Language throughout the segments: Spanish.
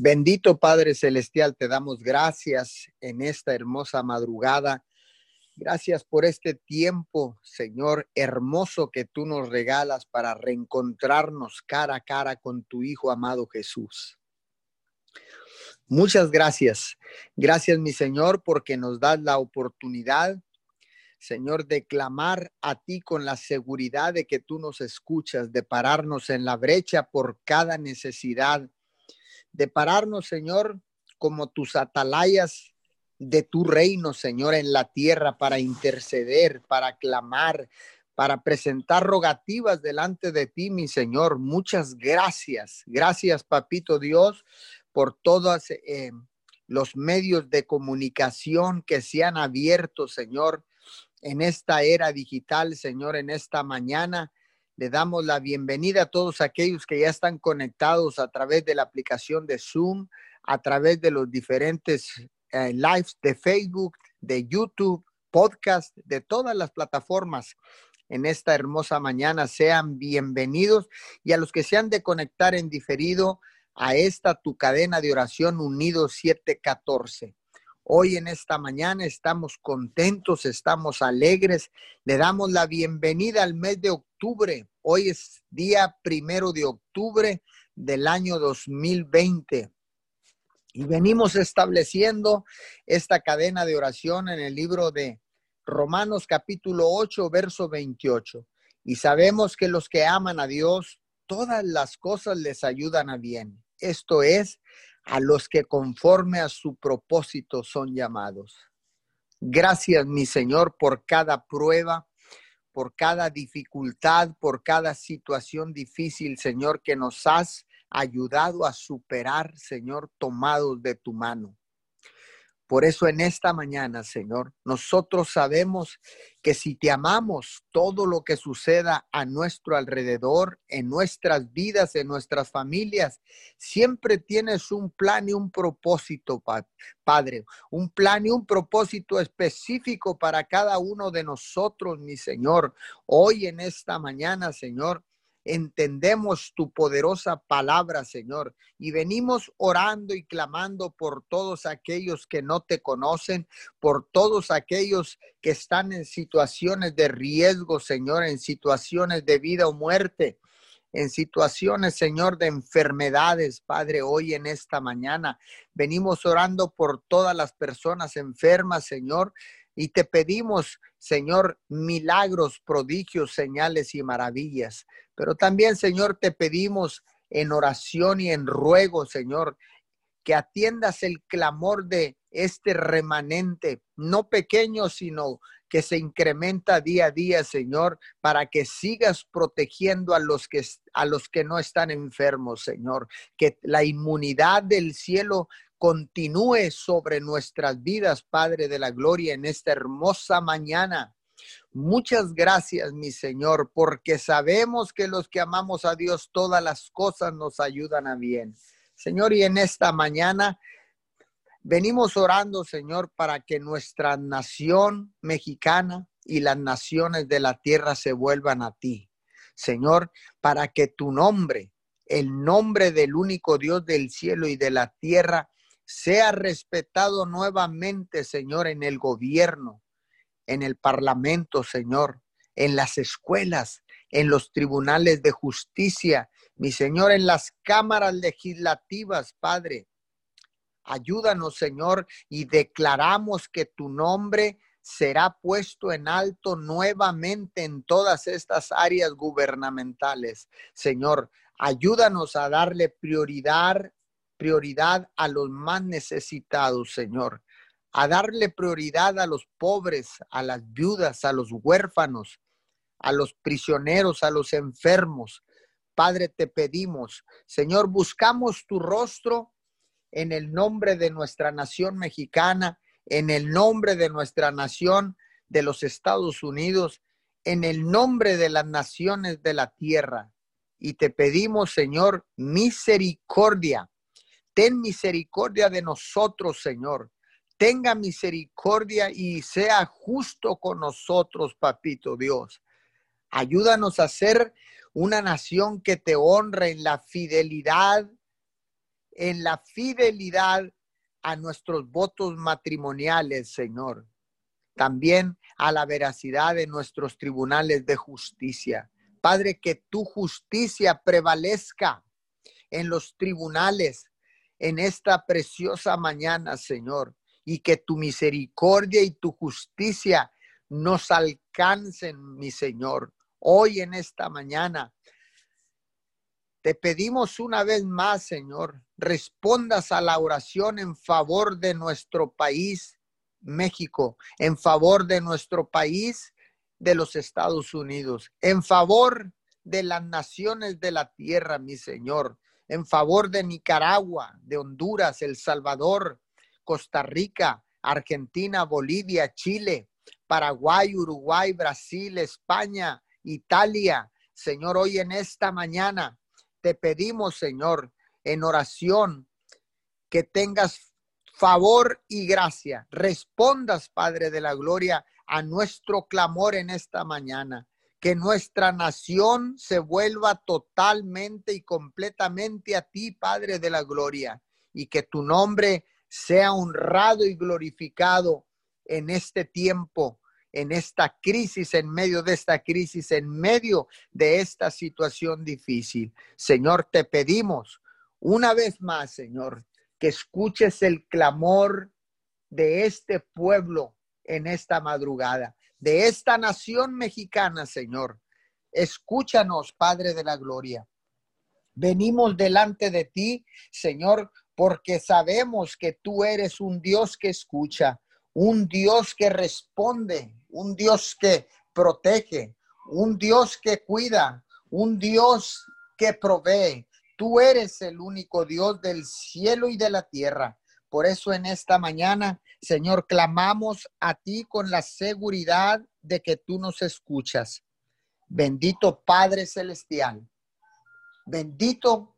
Bendito Padre Celestial, te damos gracias en esta hermosa madrugada. Gracias por este tiempo, Señor, hermoso que tú nos regalas para reencontrarnos cara a cara con tu Hijo amado Jesús. Muchas gracias. Gracias, mi Señor, porque nos das la oportunidad, Señor, de clamar a ti con la seguridad de que tú nos escuchas, de pararnos en la brecha por cada necesidad de pararnos, Señor, como tus atalayas de tu reino, Señor, en la tierra para interceder, para clamar, para presentar rogativas delante de ti, mi Señor. Muchas gracias. Gracias, Papito Dios, por todos eh, los medios de comunicación que se han abierto, Señor, en esta era digital, Señor, en esta mañana. Le damos la bienvenida a todos aquellos que ya están conectados a través de la aplicación de Zoom, a través de los diferentes eh, lives de Facebook, de YouTube, podcast, de todas las plataformas en esta hermosa mañana. Sean bienvenidos y a los que se han de conectar en diferido a esta tu cadena de oración unido 714. Hoy en esta mañana estamos contentos, estamos alegres. Le damos la bienvenida al mes de octubre. Hoy es día primero de octubre del año 2020. Y venimos estableciendo esta cadena de oración en el libro de Romanos capítulo 8, verso 28. Y sabemos que los que aman a Dios, todas las cosas les ayudan a bien. Esto es, a los que conforme a su propósito son llamados. Gracias, mi Señor, por cada prueba, por cada dificultad, por cada situación difícil, Señor, que nos has ayudado a superar, Señor, tomados de tu mano. Por eso en esta mañana, Señor, nosotros sabemos que si te amamos, todo lo que suceda a nuestro alrededor, en nuestras vidas, en nuestras familias, siempre tienes un plan y un propósito, Padre, un plan y un propósito específico para cada uno de nosotros, mi Señor. Hoy en esta mañana, Señor, entendemos tu poderosa palabra, Señor, y venimos orando y clamando por todos aquellos que no te conocen, por todos aquellos que están en situaciones de riesgo, Señor, en situaciones de vida o muerte en situaciones, Señor, de enfermedades, Padre, hoy en esta mañana. Venimos orando por todas las personas enfermas, Señor, y te pedimos, Señor, milagros, prodigios, señales y maravillas. Pero también, Señor, te pedimos en oración y en ruego, Señor, que atiendas el clamor de este remanente, no pequeño, sino que se incrementa día a día, Señor, para que sigas protegiendo a los que a los que no están enfermos, Señor, que la inmunidad del cielo continúe sobre nuestras vidas, Padre de la gloria, en esta hermosa mañana. Muchas gracias, mi Señor, porque sabemos que los que amamos a Dios, todas las cosas nos ayudan a bien. Señor, y en esta mañana venimos orando, Señor, para que nuestra nación mexicana y las naciones de la tierra se vuelvan a ti. Señor, para que tu nombre, el nombre del único Dios del cielo y de la tierra, sea respetado nuevamente, Señor, en el gobierno, en el Parlamento, Señor, en las escuelas, en los tribunales de justicia, mi Señor, en las cámaras legislativas, Padre. Ayúdanos, Señor, y declaramos que tu nombre será puesto en alto nuevamente en todas estas áreas gubernamentales. Señor, ayúdanos a darle prioridad, prioridad a los más necesitados, Señor a darle prioridad a los pobres, a las viudas, a los huérfanos, a los prisioneros, a los enfermos. Padre, te pedimos, Señor, buscamos tu rostro en el nombre de nuestra nación mexicana, en el nombre de nuestra nación de los Estados Unidos, en el nombre de las naciones de la tierra. Y te pedimos, Señor, misericordia. Ten misericordia de nosotros, Señor tenga misericordia y sea justo con nosotros, papito Dios. Ayúdanos a ser una nación que te honre en la fidelidad, en la fidelidad a nuestros votos matrimoniales, Señor. También a la veracidad de nuestros tribunales de justicia. Padre, que tu justicia prevalezca en los tribunales en esta preciosa mañana, Señor, y que tu misericordia y tu justicia nos alcancen, mi Señor, hoy en esta mañana. Te pedimos una vez más, Señor, respondas a la oración en favor de nuestro país, México, en favor de nuestro país, de los Estados Unidos, en favor de las naciones de la tierra, mi Señor, en favor de Nicaragua, de Honduras, El Salvador, Costa Rica, Argentina, Bolivia, Chile, Paraguay, Uruguay, Brasil, España, Italia. Señor, hoy en esta mañana te pedimos, Señor, en oración, que tengas favor y gracia. Respondas, Padre de la Gloria, a nuestro clamor en esta mañana que nuestra nación se vuelva totalmente y completamente a ti, Padre de la Gloria, y que tu nombre sea honrado y glorificado en este tiempo, en esta crisis, en medio de esta crisis, en medio de esta situación difícil. Señor, te pedimos una vez más, Señor, que escuches el clamor de este pueblo en esta madrugada de esta nación mexicana, Señor. Escúchanos, Padre de la Gloria. Venimos delante de ti, Señor, porque sabemos que tú eres un Dios que escucha, un Dios que responde, un Dios que protege, un Dios que cuida, un Dios que provee. Tú eres el único Dios del cielo y de la tierra. Por eso en esta mañana Señor, clamamos a ti con la seguridad de que tú nos escuchas. Bendito Padre Celestial. Bendito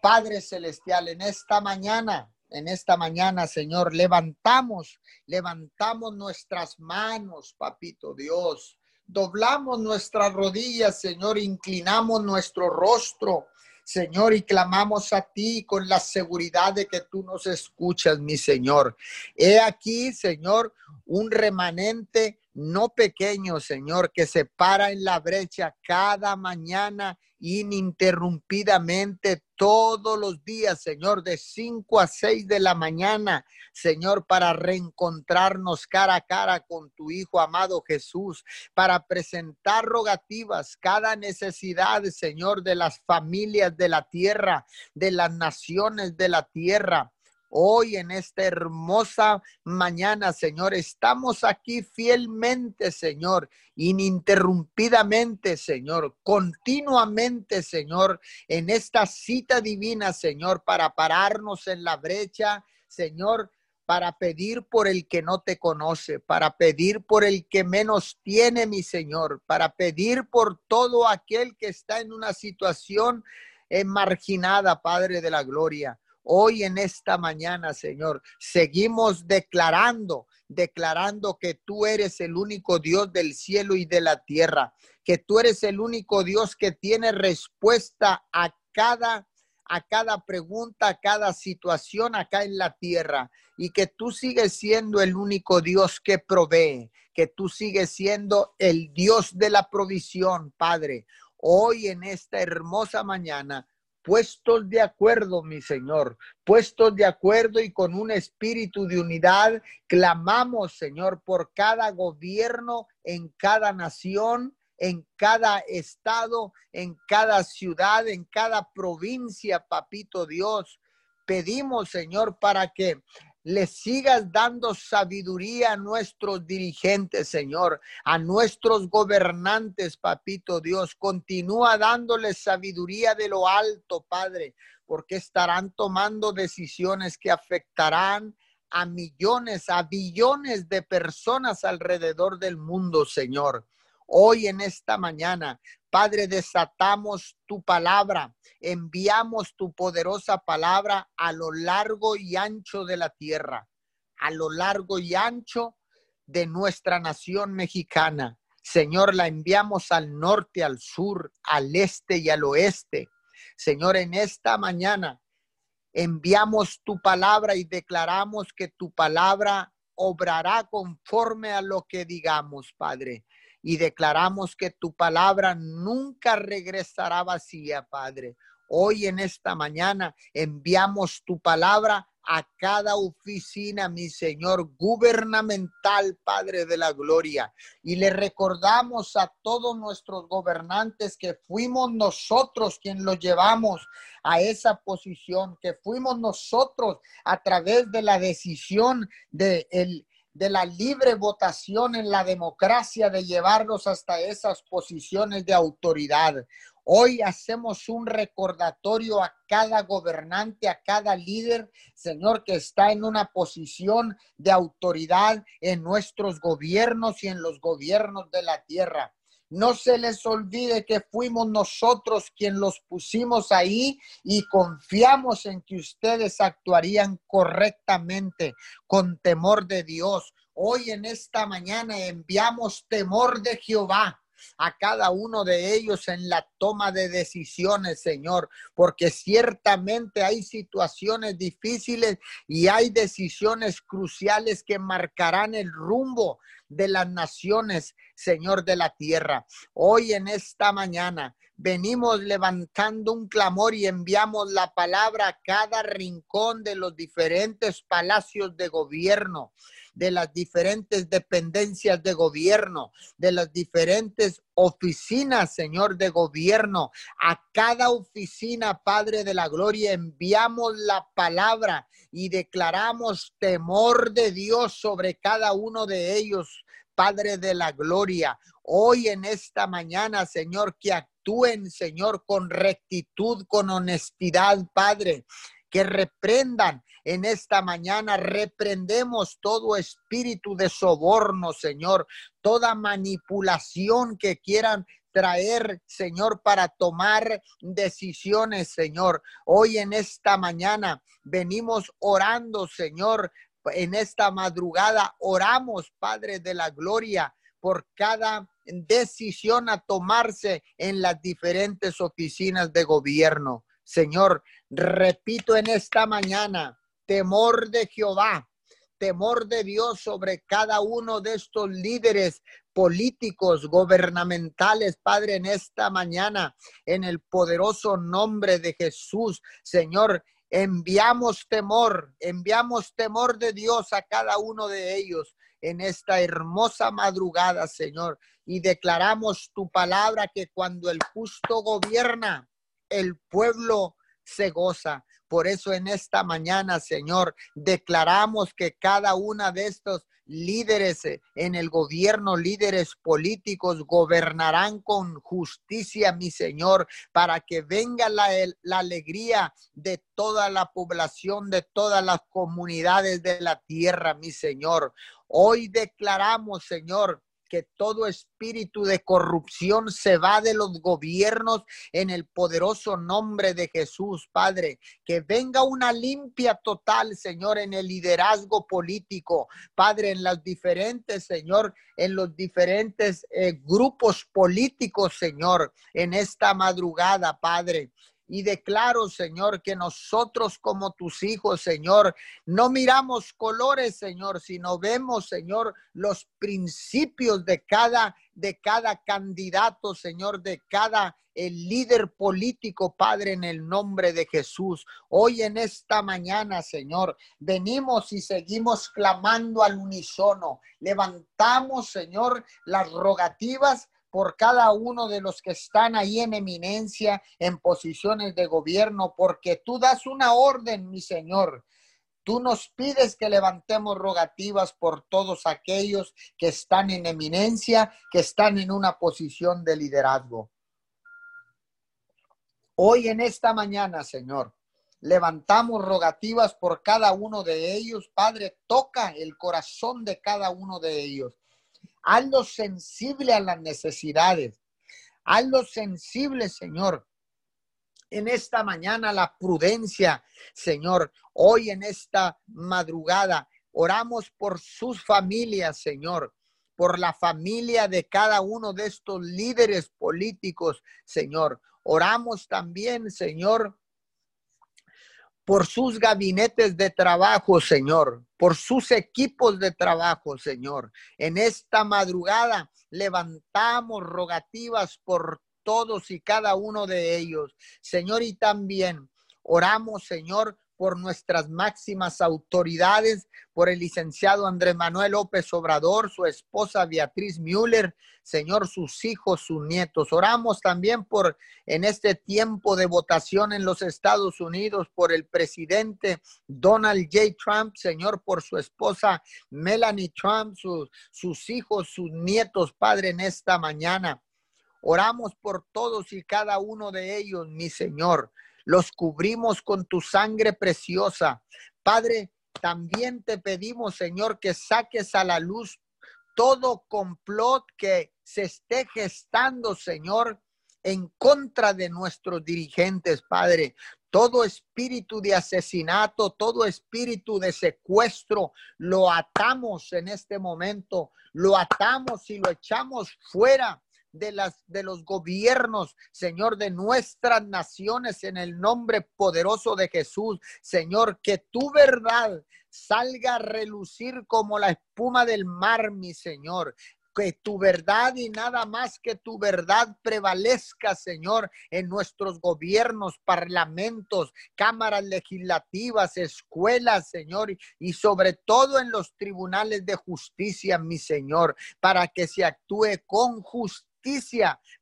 Padre Celestial, en esta mañana, en esta mañana, Señor, levantamos, levantamos nuestras manos, Papito Dios. Doblamos nuestras rodillas, Señor, inclinamos nuestro rostro Señor, y clamamos a ti con la seguridad de que tú nos escuchas, mi Señor. He aquí, Señor, un remanente no pequeño, Señor, que se para en la brecha cada mañana ininterrumpidamente todos los días, Señor, de 5 a 6 de la mañana, Señor, para reencontrarnos cara a cara con tu Hijo amado Jesús, para presentar rogativas, cada necesidad, Señor, de las familias de la tierra, de las naciones de la tierra. Hoy en esta hermosa mañana, Señor, estamos aquí fielmente, Señor, ininterrumpidamente, Señor, continuamente, Señor, en esta cita divina, Señor, para pararnos en la brecha, Señor, para pedir por el que no te conoce, para pedir por el que menos tiene, mi Señor, para pedir por todo aquel que está en una situación marginada, Padre de la Gloria. Hoy en esta mañana, Señor, seguimos declarando, declarando que tú eres el único Dios del cielo y de la tierra, que tú eres el único Dios que tiene respuesta a cada a cada pregunta, a cada situación acá en la tierra y que tú sigues siendo el único Dios que provee, que tú sigues siendo el Dios de la provisión, Padre. Hoy en esta hermosa mañana puestos de acuerdo, mi Señor, puestos de acuerdo y con un espíritu de unidad, clamamos, Señor, por cada gobierno en cada nación, en cada estado, en cada ciudad, en cada provincia, papito Dios. Pedimos, Señor, para que le sigas dando sabiduría a nuestros dirigentes, Señor, a nuestros gobernantes, papito Dios. Continúa dándoles sabiduría de lo alto, Padre, porque estarán tomando decisiones que afectarán a millones, a billones de personas alrededor del mundo, Señor. Hoy en esta mañana Padre, desatamos tu palabra, enviamos tu poderosa palabra a lo largo y ancho de la tierra, a lo largo y ancho de nuestra nación mexicana. Señor, la enviamos al norte, al sur, al este y al oeste. Señor, en esta mañana enviamos tu palabra y declaramos que tu palabra obrará conforme a lo que digamos, Padre. Y declaramos que tu palabra nunca regresará vacía, Padre. Hoy en esta mañana enviamos tu palabra a cada oficina, mi Señor, gubernamental, Padre de la Gloria. Y le recordamos a todos nuestros gobernantes que fuimos nosotros quien los llevamos a esa posición, que fuimos nosotros a través de la decisión de el de la libre votación en la democracia de llevarlos hasta esas posiciones de autoridad. Hoy hacemos un recordatorio a cada gobernante, a cada líder, Señor, que está en una posición de autoridad en nuestros gobiernos y en los gobiernos de la tierra. No se les olvide que fuimos nosotros quien los pusimos ahí y confiamos en que ustedes actuarían correctamente con temor de Dios. Hoy en esta mañana enviamos temor de Jehová a cada uno de ellos en la toma de decisiones, Señor, porque ciertamente hay situaciones difíciles y hay decisiones cruciales que marcarán el rumbo de las naciones, Señor de la tierra. Hoy en esta mañana venimos levantando un clamor y enviamos la palabra a cada rincón de los diferentes palacios de gobierno de las diferentes dependencias de gobierno, de las diferentes oficinas, Señor, de gobierno. A cada oficina, Padre de la Gloria, enviamos la palabra y declaramos temor de Dios sobre cada uno de ellos. Padre de la Gloria, hoy en esta mañana, Señor, que actúen, Señor, con rectitud, con honestidad, Padre que reprendan en esta mañana. Reprendemos todo espíritu de soborno, Señor, toda manipulación que quieran traer, Señor, para tomar decisiones, Señor. Hoy en esta mañana venimos orando, Señor. En esta madrugada oramos, Padre de la Gloria, por cada decisión a tomarse en las diferentes oficinas de gobierno. Señor, repito en esta mañana, temor de Jehová, temor de Dios sobre cada uno de estos líderes políticos, gubernamentales, Padre, en esta mañana, en el poderoso nombre de Jesús, Señor. Enviamos temor, enviamos temor de Dios a cada uno de ellos en esta hermosa madrugada, Señor, y declaramos tu palabra que cuando el justo gobierna, el pueblo se goza. Por eso en esta mañana, Señor, declaramos que cada una de estos líderes en el gobierno, líderes políticos, gobernarán con justicia, mi Señor, para que venga la, la, alegría de toda la población, de todas las comunidades de la tierra, mi Señor. Hoy declaramos, Señor, que todo espíritu de corrupción se va de los gobiernos en el poderoso nombre de Jesús, Padre. Que venga una limpia total, Señor, en el liderazgo político, Padre, en las diferentes, Señor, en los diferentes eh, grupos políticos, Señor, en esta madrugada, Padre. Y declaro, Señor, que nosotros como tus hijos, Señor, no miramos colores, Señor, sino vemos, Señor, los principios de cada de cada candidato, Señor, de cada el líder político, Padre, en el nombre de Jesús. Hoy en esta mañana, Señor, venimos y seguimos clamando al unísono. Levantamos, Señor, las rogativas por cada uno de los que están ahí en eminencia, en posiciones de gobierno, porque tú das una orden, mi Señor. Tú nos pides que levantemos rogativas por todos aquellos que están en eminencia, que están en una posición de liderazgo. Hoy en esta mañana, Señor, levantamos rogativas por cada uno de ellos. Padre, toca el corazón de cada uno de ellos hazlo sensible a las necesidades, hazlo sensible, Señor. En esta mañana la prudencia, Señor, hoy en esta madrugada, oramos por sus familias, Señor, por la familia de cada uno de estos líderes políticos, Señor. Oramos también, Señor, por sus gabinetes de trabajo, Señor, por sus equipos de trabajo, Señor. En esta madrugada levantamos rogativas por todos y cada uno de ellos, Señor, y también oramos, Señor, por nuestras máximas autoridades, por el licenciado Andrés Manuel López Obrador, su esposa Beatriz Müller, Señor, sus hijos, sus nietos. Oramos también por en este tiempo de votación en los Estados Unidos, por el presidente Donald J. Trump, Señor, por su esposa Melanie Trump, sus, sus hijos, sus nietos, Padre, en esta mañana. Oramos por todos y cada uno de ellos, mi Señor los cubrimos con tu sangre preciosa. Padre, también te pedimos, Señor, que saques a la luz todo complot que se esté gestando, Señor, en contra de nuestros dirigentes, Padre. Todo espíritu de asesinato, todo espíritu de secuestro, lo atamos en este momento, lo atamos y lo echamos fuera de, las, de los gobiernos, Señor, de nuestras naciones, en el nombre poderoso de Jesús. Señor, que tu verdad salga a relucir como la espuma del mar, mi Señor que tu verdad y nada más que tu verdad prevalezca, Señor, en nuestros gobiernos, parlamentos, cámaras legislativas, escuelas, Señor, y sobre todo en los tribunales de justicia, mi Señor, para que se actúe con justicia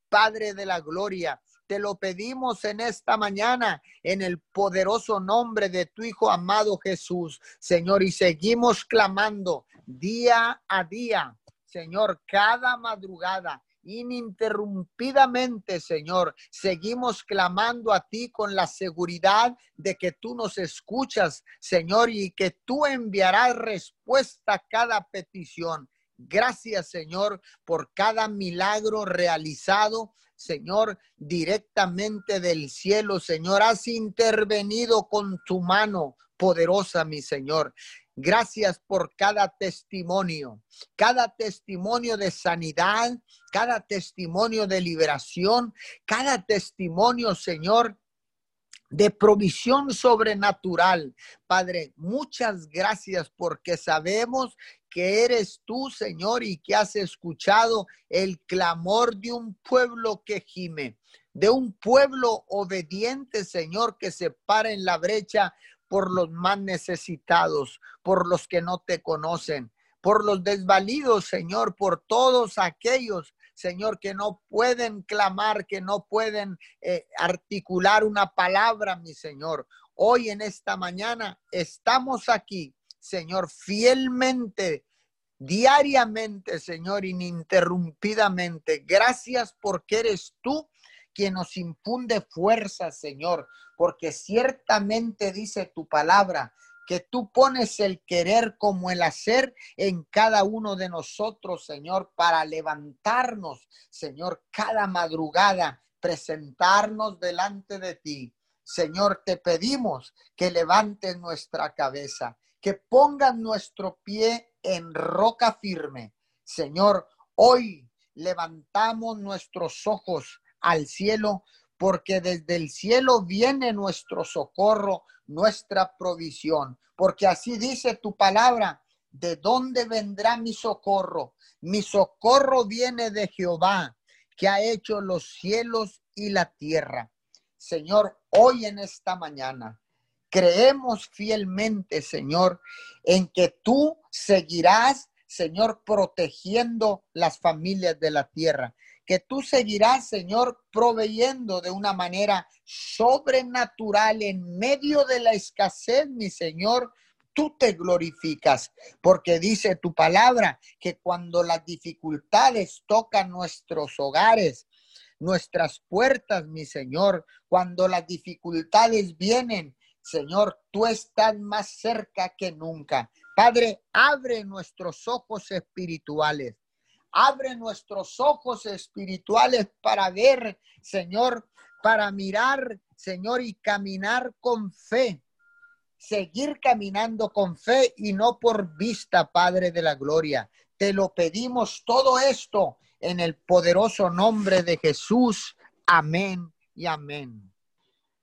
Padre de la gloria. Te lo pedimos en esta mañana en el poderoso nombre de tu Hijo amado Jesús, Señor, y seguimos clamando día a día, Señor, cada madrugada ininterrumpidamente, Señor. Seguimos clamando a ti con la seguridad de que tú nos escuchas, Señor, y que tú enviarás respuesta a cada petición. Gracias, Señor, por cada milagro realizado. Señor, directamente del cielo, Señor, has intervenido con tu mano poderosa, mi Señor. Gracias por cada testimonio, cada testimonio de sanidad, cada testimonio de liberación, cada testimonio, Señor, de provisión sobrenatural. Padre, muchas gracias porque sabemos que eres tú, Señor, y que has escuchado el clamor de un pueblo que gime, de un pueblo obediente, Señor, que se para en la brecha por los más necesitados, por los que no te conocen, por los desvalidos, Señor, por todos aquellos Señor, que no pueden clamar, que no pueden eh, articular una palabra, mi Señor. Hoy en esta mañana estamos aquí, Señor, fielmente, diariamente, Señor, ininterrumpidamente. Gracias porque eres tú quien nos infunde fuerza, Señor, porque ciertamente dice tu palabra que tú pones el querer como el hacer en cada uno de nosotros, Señor, para levantarnos, Señor, cada madrugada, presentarnos delante de ti. Señor, te pedimos que levantes nuestra cabeza, que pongas nuestro pie en roca firme. Señor, hoy levantamos nuestros ojos al cielo porque desde el cielo viene nuestro socorro, nuestra provisión, porque así dice tu palabra, ¿de dónde vendrá mi socorro? Mi socorro viene de Jehová, que ha hecho los cielos y la tierra. Señor, hoy en esta mañana creemos fielmente, Señor, en que tú seguirás, Señor, protegiendo las familias de la tierra que tú seguirás, Señor, proveyendo de una manera sobrenatural en medio de la escasez, mi Señor. Tú te glorificas, porque dice tu palabra que cuando las dificultades tocan nuestros hogares, nuestras puertas, mi Señor, cuando las dificultades vienen, Señor, tú estás más cerca que nunca. Padre, abre nuestros ojos espirituales Abre nuestros ojos espirituales para ver, Señor, para mirar, Señor, y caminar con fe. Seguir caminando con fe y no por vista, Padre de la Gloria. Te lo pedimos todo esto en el poderoso nombre de Jesús. Amén y amén.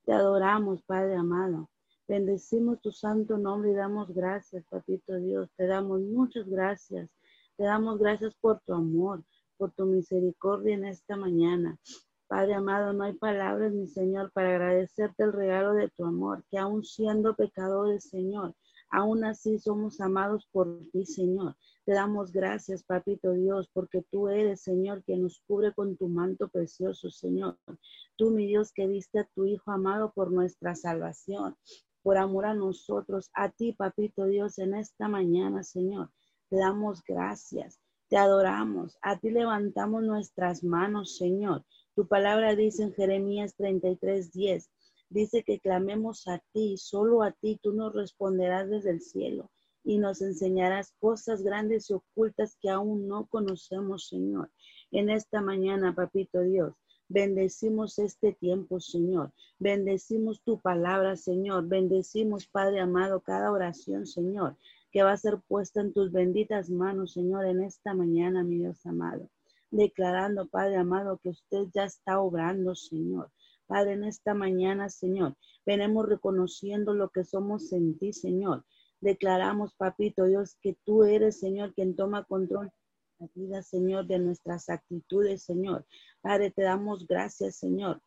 Te adoramos, Padre amado. Bendecimos tu santo nombre y damos gracias, papito Dios. Te damos muchas gracias. Te damos gracias por tu amor, por tu misericordia en esta mañana. Padre amado, no hay palabras, mi Señor, para agradecerte el regalo de tu amor, que aún siendo pecadores, Señor, aún así somos amados por ti, Señor. Te damos gracias, Papito Dios, porque tú eres, Señor, que nos cubre con tu manto precioso, Señor. Tú, mi Dios, que diste a tu Hijo amado por nuestra salvación, por amor a nosotros, a ti, Papito Dios, en esta mañana, Señor. Te damos gracias, te adoramos, a ti levantamos nuestras manos, Señor. Tu palabra dice en Jeremías 33, 10, dice que clamemos a ti, solo a ti tú nos responderás desde el cielo y nos enseñarás cosas grandes y ocultas que aún no conocemos, Señor. En esta mañana, papito Dios, bendecimos este tiempo, Señor. Bendecimos tu palabra, Señor. Bendecimos, Padre amado, cada oración, Señor, que va a ser puesta en tus benditas manos, Señor, en esta mañana, mi Dios amado. Declarando, Padre amado, que usted ya está obrando, Señor. Padre, en esta mañana, Señor, venimos reconociendo lo que somos en ti, Señor. Declaramos, papito Dios, que tú eres, Señor, quien toma control de la vida, Señor, de nuestras actitudes, Señor. Padre, te damos gracias, Señor.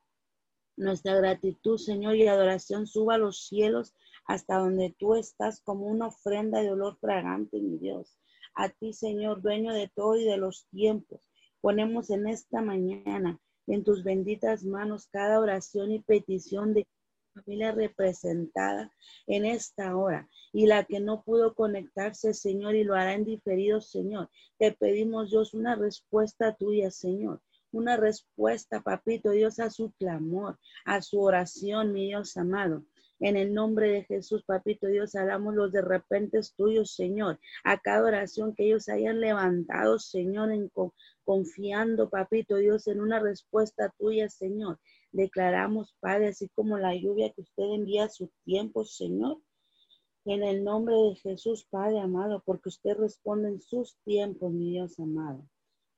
Nuestra gratitud, Señor, y adoración suba a los cielos hasta donde tú estás como una ofrenda de olor fragante, mi Dios. A ti, Señor, dueño de todo y de los tiempos. Ponemos en esta mañana en tus benditas manos cada oración y petición de familia representada en esta hora y la que no pudo conectarse, Señor, y lo hará en diferido, Señor. Te pedimos, Dios, una respuesta tuya, Señor. Una respuesta, papito Dios, a su clamor, a su oración, mi Dios amado. En el nombre de Jesús, papito Dios, hagamos los de repente tuyos, Señor. A cada oración que ellos hayan levantado, Señor, en, confiando, papito Dios, en una respuesta tuya, Señor. Declaramos, Padre, así como la lluvia que usted envía a su tiempo, Señor. En el nombre de Jesús, Padre amado, porque usted responde en sus tiempos, mi Dios amado.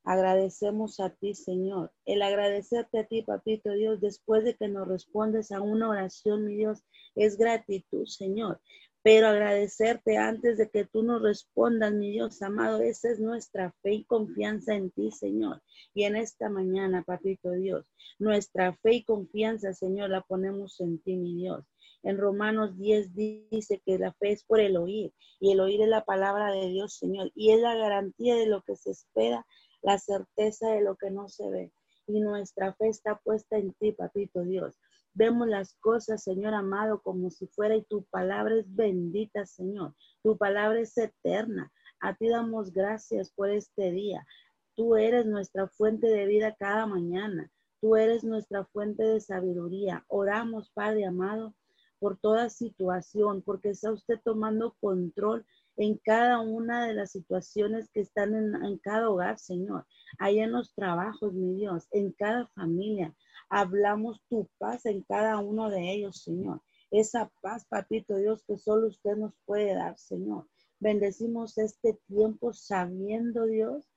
Agradecemos a ti, Señor. El agradecerte a ti, papito Dios, después de que nos respondes a una oración, mi Dios, es gratitud, Señor. Pero agradecerte antes de que tú nos respondas, mi Dios amado, esa es nuestra fe y confianza en ti, Señor. Y en esta mañana, papito Dios, nuestra fe y confianza, Señor, la ponemos en ti, mi Dios. En Romanos 10 dice que la fe es por el oír y el oír es la palabra de Dios, Señor, y es la garantía de lo que se espera, la certeza de lo que no se ve. Y nuestra fe está puesta en ti, papito Dios. Vemos las cosas, Señor amado, como si fuera y tu palabra es bendita, Señor. Tu palabra es eterna. A ti damos gracias por este día. Tú eres nuestra fuente de vida cada mañana. Tú eres nuestra fuente de sabiduría. Oramos, Padre amado, por toda situación, porque está usted tomando control en cada una de las situaciones que están en, cada hogar, Señor. Ahí en los trabajos, mi Dios, en cada familia. Hablamos tu paz en cada uno de ellos, Señor. Esa paz, papito Dios, que solo usted nos puede dar, Señor. Bendecimos este tiempo sabiendo, Dios,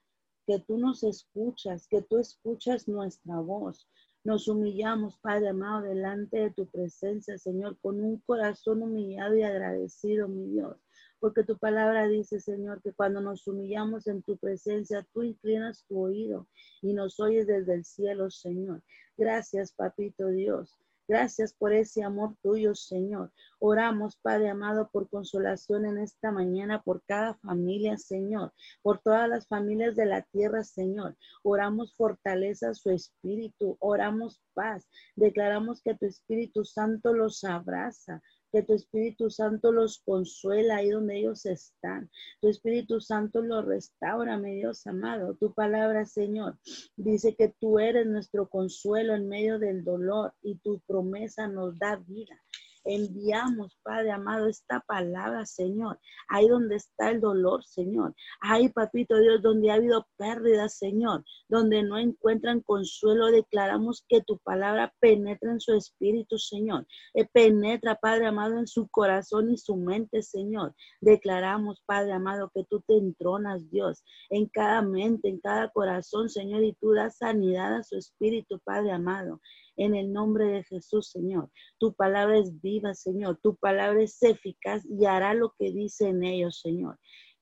que tú nos escuchas, que tú escuchas nuestra voz. Nos humillamos, Padre amado, delante de tu presencia, Señor, con un corazón humillado y agradecido, mi Dios porque tu palabra dice, Señor, que cuando nos humillamos en tu presencia, tú inclinas tu oído y nos oyes desde el cielo, Señor. Gracias, papito Dios. Gracias por ese amor tuyo, Señor. Oramos, Padre amado, por consolación en esta mañana, por cada familia, Señor, por todas las familias de la tierra, Señor. Oramos fortaleza a su espíritu, oramos paz. Declaramos que tu Espíritu Santo los abraza, que tu Espíritu Santo los consuela ahí donde ellos están. Tu Espíritu Santo los restaura, mi Dios amado. Tu palabra, Señor, dice que tú eres nuestro consuelo en medio del dolor y tu promesa nos da vida. Enviamos, Padre amado, esta palabra, Señor. Ahí donde está el dolor, Señor. Ahí, papito Dios, donde ha habido pérdidas, Señor. Donde no encuentran consuelo, declaramos que tu palabra penetra en su espíritu, Señor. Eh, penetra, Padre amado, en su corazón y su mente, Señor. Declaramos, Padre amado, que tú te entronas, Dios, en cada mente, en cada corazón, Señor, y tú das sanidad a su espíritu, Padre amado en el nombre de Jesús, Señor. Tu palabra es viva, Señor. Tu palabra es eficaz y hará lo que dice en ellos, Señor.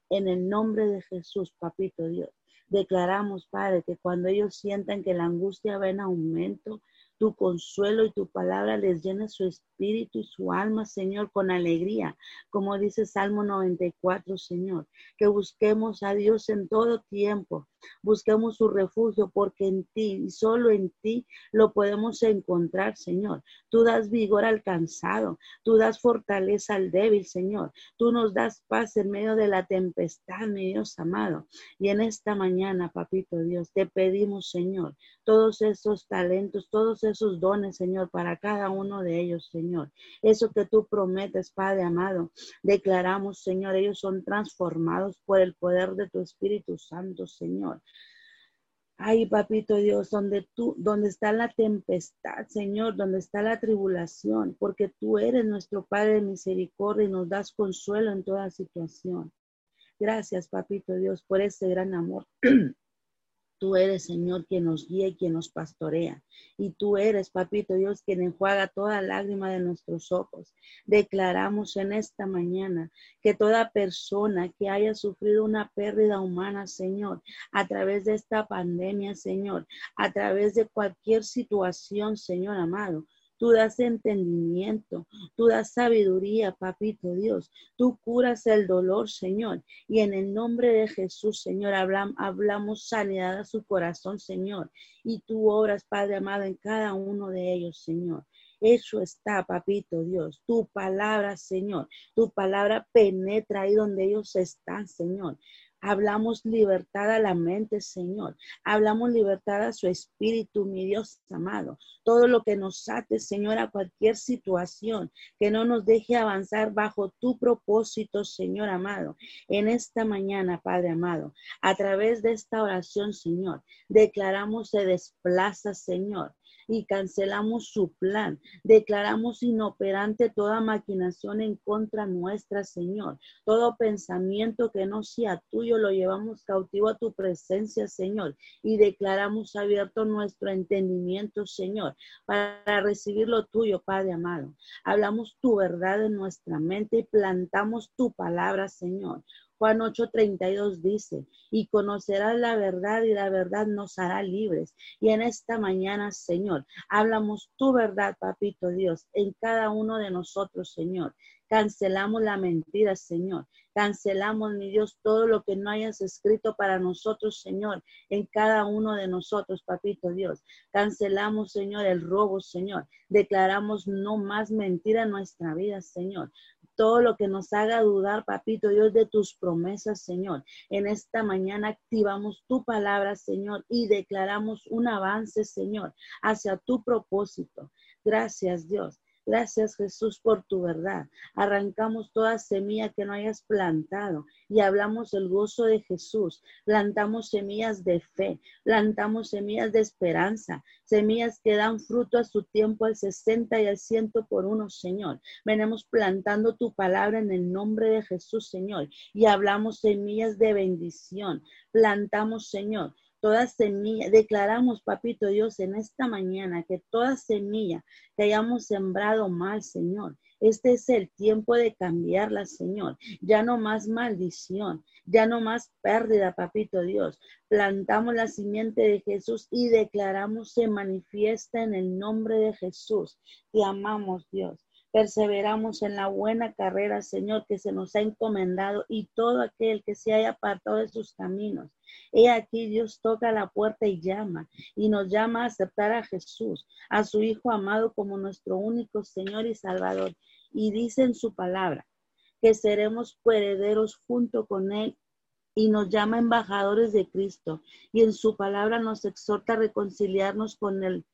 En el nombre de Jesús, papito Dios. Declaramos, Padre, que cuando ellos sientan que la angustia va en aumento, tu consuelo y tu palabra les llene su espíritu y su alma, Señor, con alegría, como dice Salmo 94, Señor, que busquemos a Dios en todo tiempo, busquemos su refugio, porque en ti y solo en ti lo podemos encontrar, Señor. Tú das vigor al cansado, tú das fortaleza al débil, Señor. Tú nos das paz en medio de la tempestad, mi Dios amado. Y en esta mañana, papito Dios, te pedimos, Señor, todos esos talentos, todos esos dones, Señor, para cada uno de ellos, Señor. Eso que tú prometes, Padre amado, declaramos, Señor, ellos son transformados por el poder de tu Espíritu Santo, Señor. Ay, papito Dios, donde tú, donde está la tempestad, Señor, donde está la tribulación, porque tú eres nuestro Padre de misericordia y nos das consuelo en toda situación. Gracias, papito Dios, por ese gran amor Tú eres, Señor, quien nos guía y quien nos pastorea. Y tú eres, Papito Dios, quien enjuaga toda lágrima de nuestros ojos. Declaramos en esta mañana que toda persona que haya sufrido una pérdida humana, Señor, a través de esta pandemia, Señor, a través de cualquier situación, Señor amado, Tú das entendimiento, tú das sabiduría, papito Dios. Tú curas el dolor, Señor. Y en el nombre de Jesús, Señor, hablamos sanidad a su corazón, Señor. Y tú obras, Padre amado, en cada uno de ellos, Señor. Eso está, papito Dios. Tu palabra, Señor. Tu palabra penetra ahí donde ellos están, Señor. Hablamos libertad a la mente, Señor. Hablamos libertad a su espíritu, mi Dios amado. Todo lo que nos ate, Señor, a cualquier situación, que no nos deje avanzar bajo tu propósito, Señor amado. En esta mañana, Padre amado, a través de esta oración, Señor, declaramos se desplaza, Señor y cancelamos su plan. Declaramos inoperante toda maquinación en contra nuestra, Señor. Todo pensamiento que no sea tuyo lo llevamos cautivo a tu presencia, Señor. Y declaramos abierto nuestro entendimiento, Señor, para recibir lo tuyo, Padre amado. Hablamos tu verdad en nuestra mente y plantamos tu palabra, Señor. Juan 8:32 dice, y conocerás la verdad y la verdad nos hará libres. Y en esta mañana, Señor, hablamos tu verdad, papito Dios, en cada uno de nosotros, Señor. Cancelamos la mentira, Señor. Cancelamos, mi Dios, todo lo que no hayas escrito para nosotros, Señor, en cada uno de nosotros, papito Dios. Cancelamos, Señor, el robo, Señor. Declaramos no más mentira en nuestra vida, Señor todo lo que nos haga dudar, papito Dios, de tus promesas, Señor. En esta mañana activamos tu palabra, Señor, y declaramos un avance, Señor, hacia tu propósito. Gracias, Dios. Gracias Jesús por tu verdad. Arrancamos toda semilla que no hayas plantado y hablamos el gozo de Jesús. Plantamos semillas de fe, plantamos semillas de esperanza, semillas que dan fruto a su tiempo al 60 y al ciento por uno, Señor. Venemos plantando tu palabra en el nombre de Jesús, Señor, y hablamos semillas de bendición. Plantamos, Señor, toda semilla, declaramos, papito Dios, en esta mañana que toda semilla que hayamos sembrado mal, Señor, este es el tiempo de cambiarla, Señor. Ya no más maldición, ya no más pérdida, papito Dios. Plantamos la simiente de Jesús y declaramos se manifiesta en el nombre de Jesús. Te amamos, Dios. Perseveramos en la buena carrera, Señor, que se nos ha encomendado y todo aquel que se haya apartado de sus caminos. He aquí Dios toca la puerta y llama y nos llama a aceptar a Jesús, a su Hijo amado como nuestro único Señor y Salvador. Y dice en su palabra que seremos herederos junto con Él y nos llama embajadores de Cristo. Y en su palabra nos exhorta a reconciliarnos con Él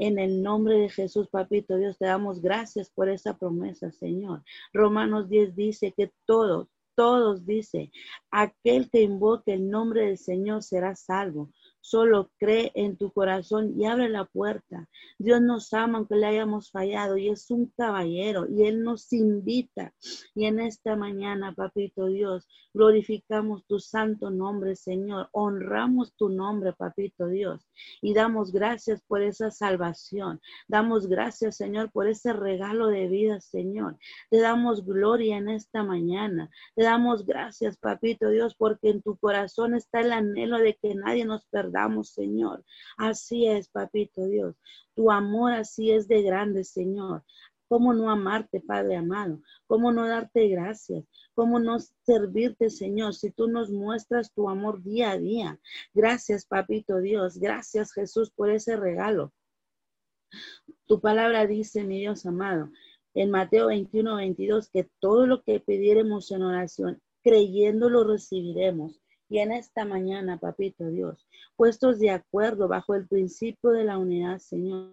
en el nombre de Jesús, papito Dios, te damos gracias por esa promesa, Señor. Romanos 10 dice que todos, todos dice, aquel que invoque el nombre del Señor será salvo. Solo cree en tu corazón y abre la puerta. Dios nos ama aunque le hayamos fallado y es un caballero y Él nos invita. Y en esta mañana, papito Dios, glorificamos tu santo nombre, Señor. Honramos tu nombre, papito Dios. Y damos gracias por esa salvación. Damos gracias, Señor, por ese regalo de vida, Señor. Te damos gloria en esta mañana. Te damos gracias, papito Dios, porque en tu corazón está el anhelo de que nadie nos perdamos, Señor. Así es, papito Dios. Tu amor así es de grande, Señor. ¿Cómo no amarte, Padre amado? ¿Cómo no darte gracias? ¿Cómo no servirte, Señor, si tú nos muestras tu amor día a día? Gracias, Papito Dios. Gracias, Jesús, por ese regalo. Tu palabra dice, mi Dios amado, en Mateo 21, 22, que todo lo que pidiéremos en oración, creyendo lo recibiremos. Y en esta mañana, papito Dios, puestos de acuerdo bajo el principio de la unidad, Señor,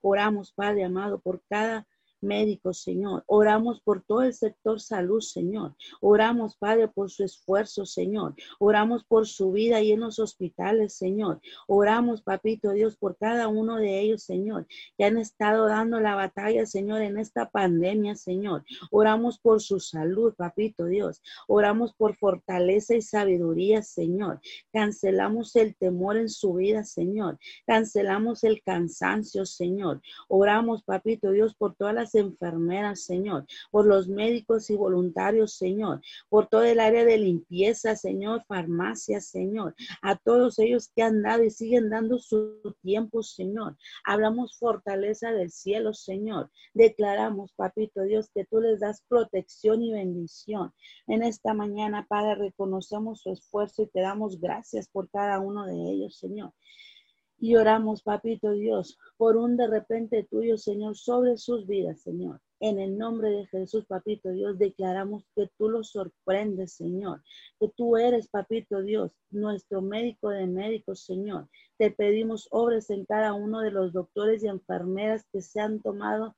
oramos, Padre amado, por cada médicos, Señor. Oramos por todo el sector salud, Señor. Oramos, Padre, por su esfuerzo, Señor. Oramos por su vida y en los hospitales, Señor. Oramos, Papito Dios, por cada uno de ellos, Señor, que han estado dando la batalla, Señor, en esta pandemia, Señor. Oramos por su salud, Papito Dios. Oramos por fortaleza y sabiduría, Señor. Cancelamos el temor en su vida, Señor. Cancelamos el cansancio, Señor. Oramos, Papito Dios, por todas las enfermeras, Señor, por los médicos y voluntarios, Señor, por todo el área de limpieza, Señor, farmacias, Señor, a todos ellos que han dado y siguen dando su tiempo, Señor. Hablamos fortaleza del cielo, Señor. Declaramos, Papito Dios, que tú les das protección y bendición. En esta mañana, Padre, reconocemos su esfuerzo y te damos gracias por cada uno de ellos, Señor. Y oramos, papito Dios, por un de repente tuyo, Señor, sobre sus vidas, Señor. En el nombre de Jesús, papito Dios, declaramos que tú los sorprendes, Señor. Que tú eres, papito Dios, nuestro médico de médicos, Señor. Te pedimos obras en cada uno de los doctores y enfermeras que se han tomado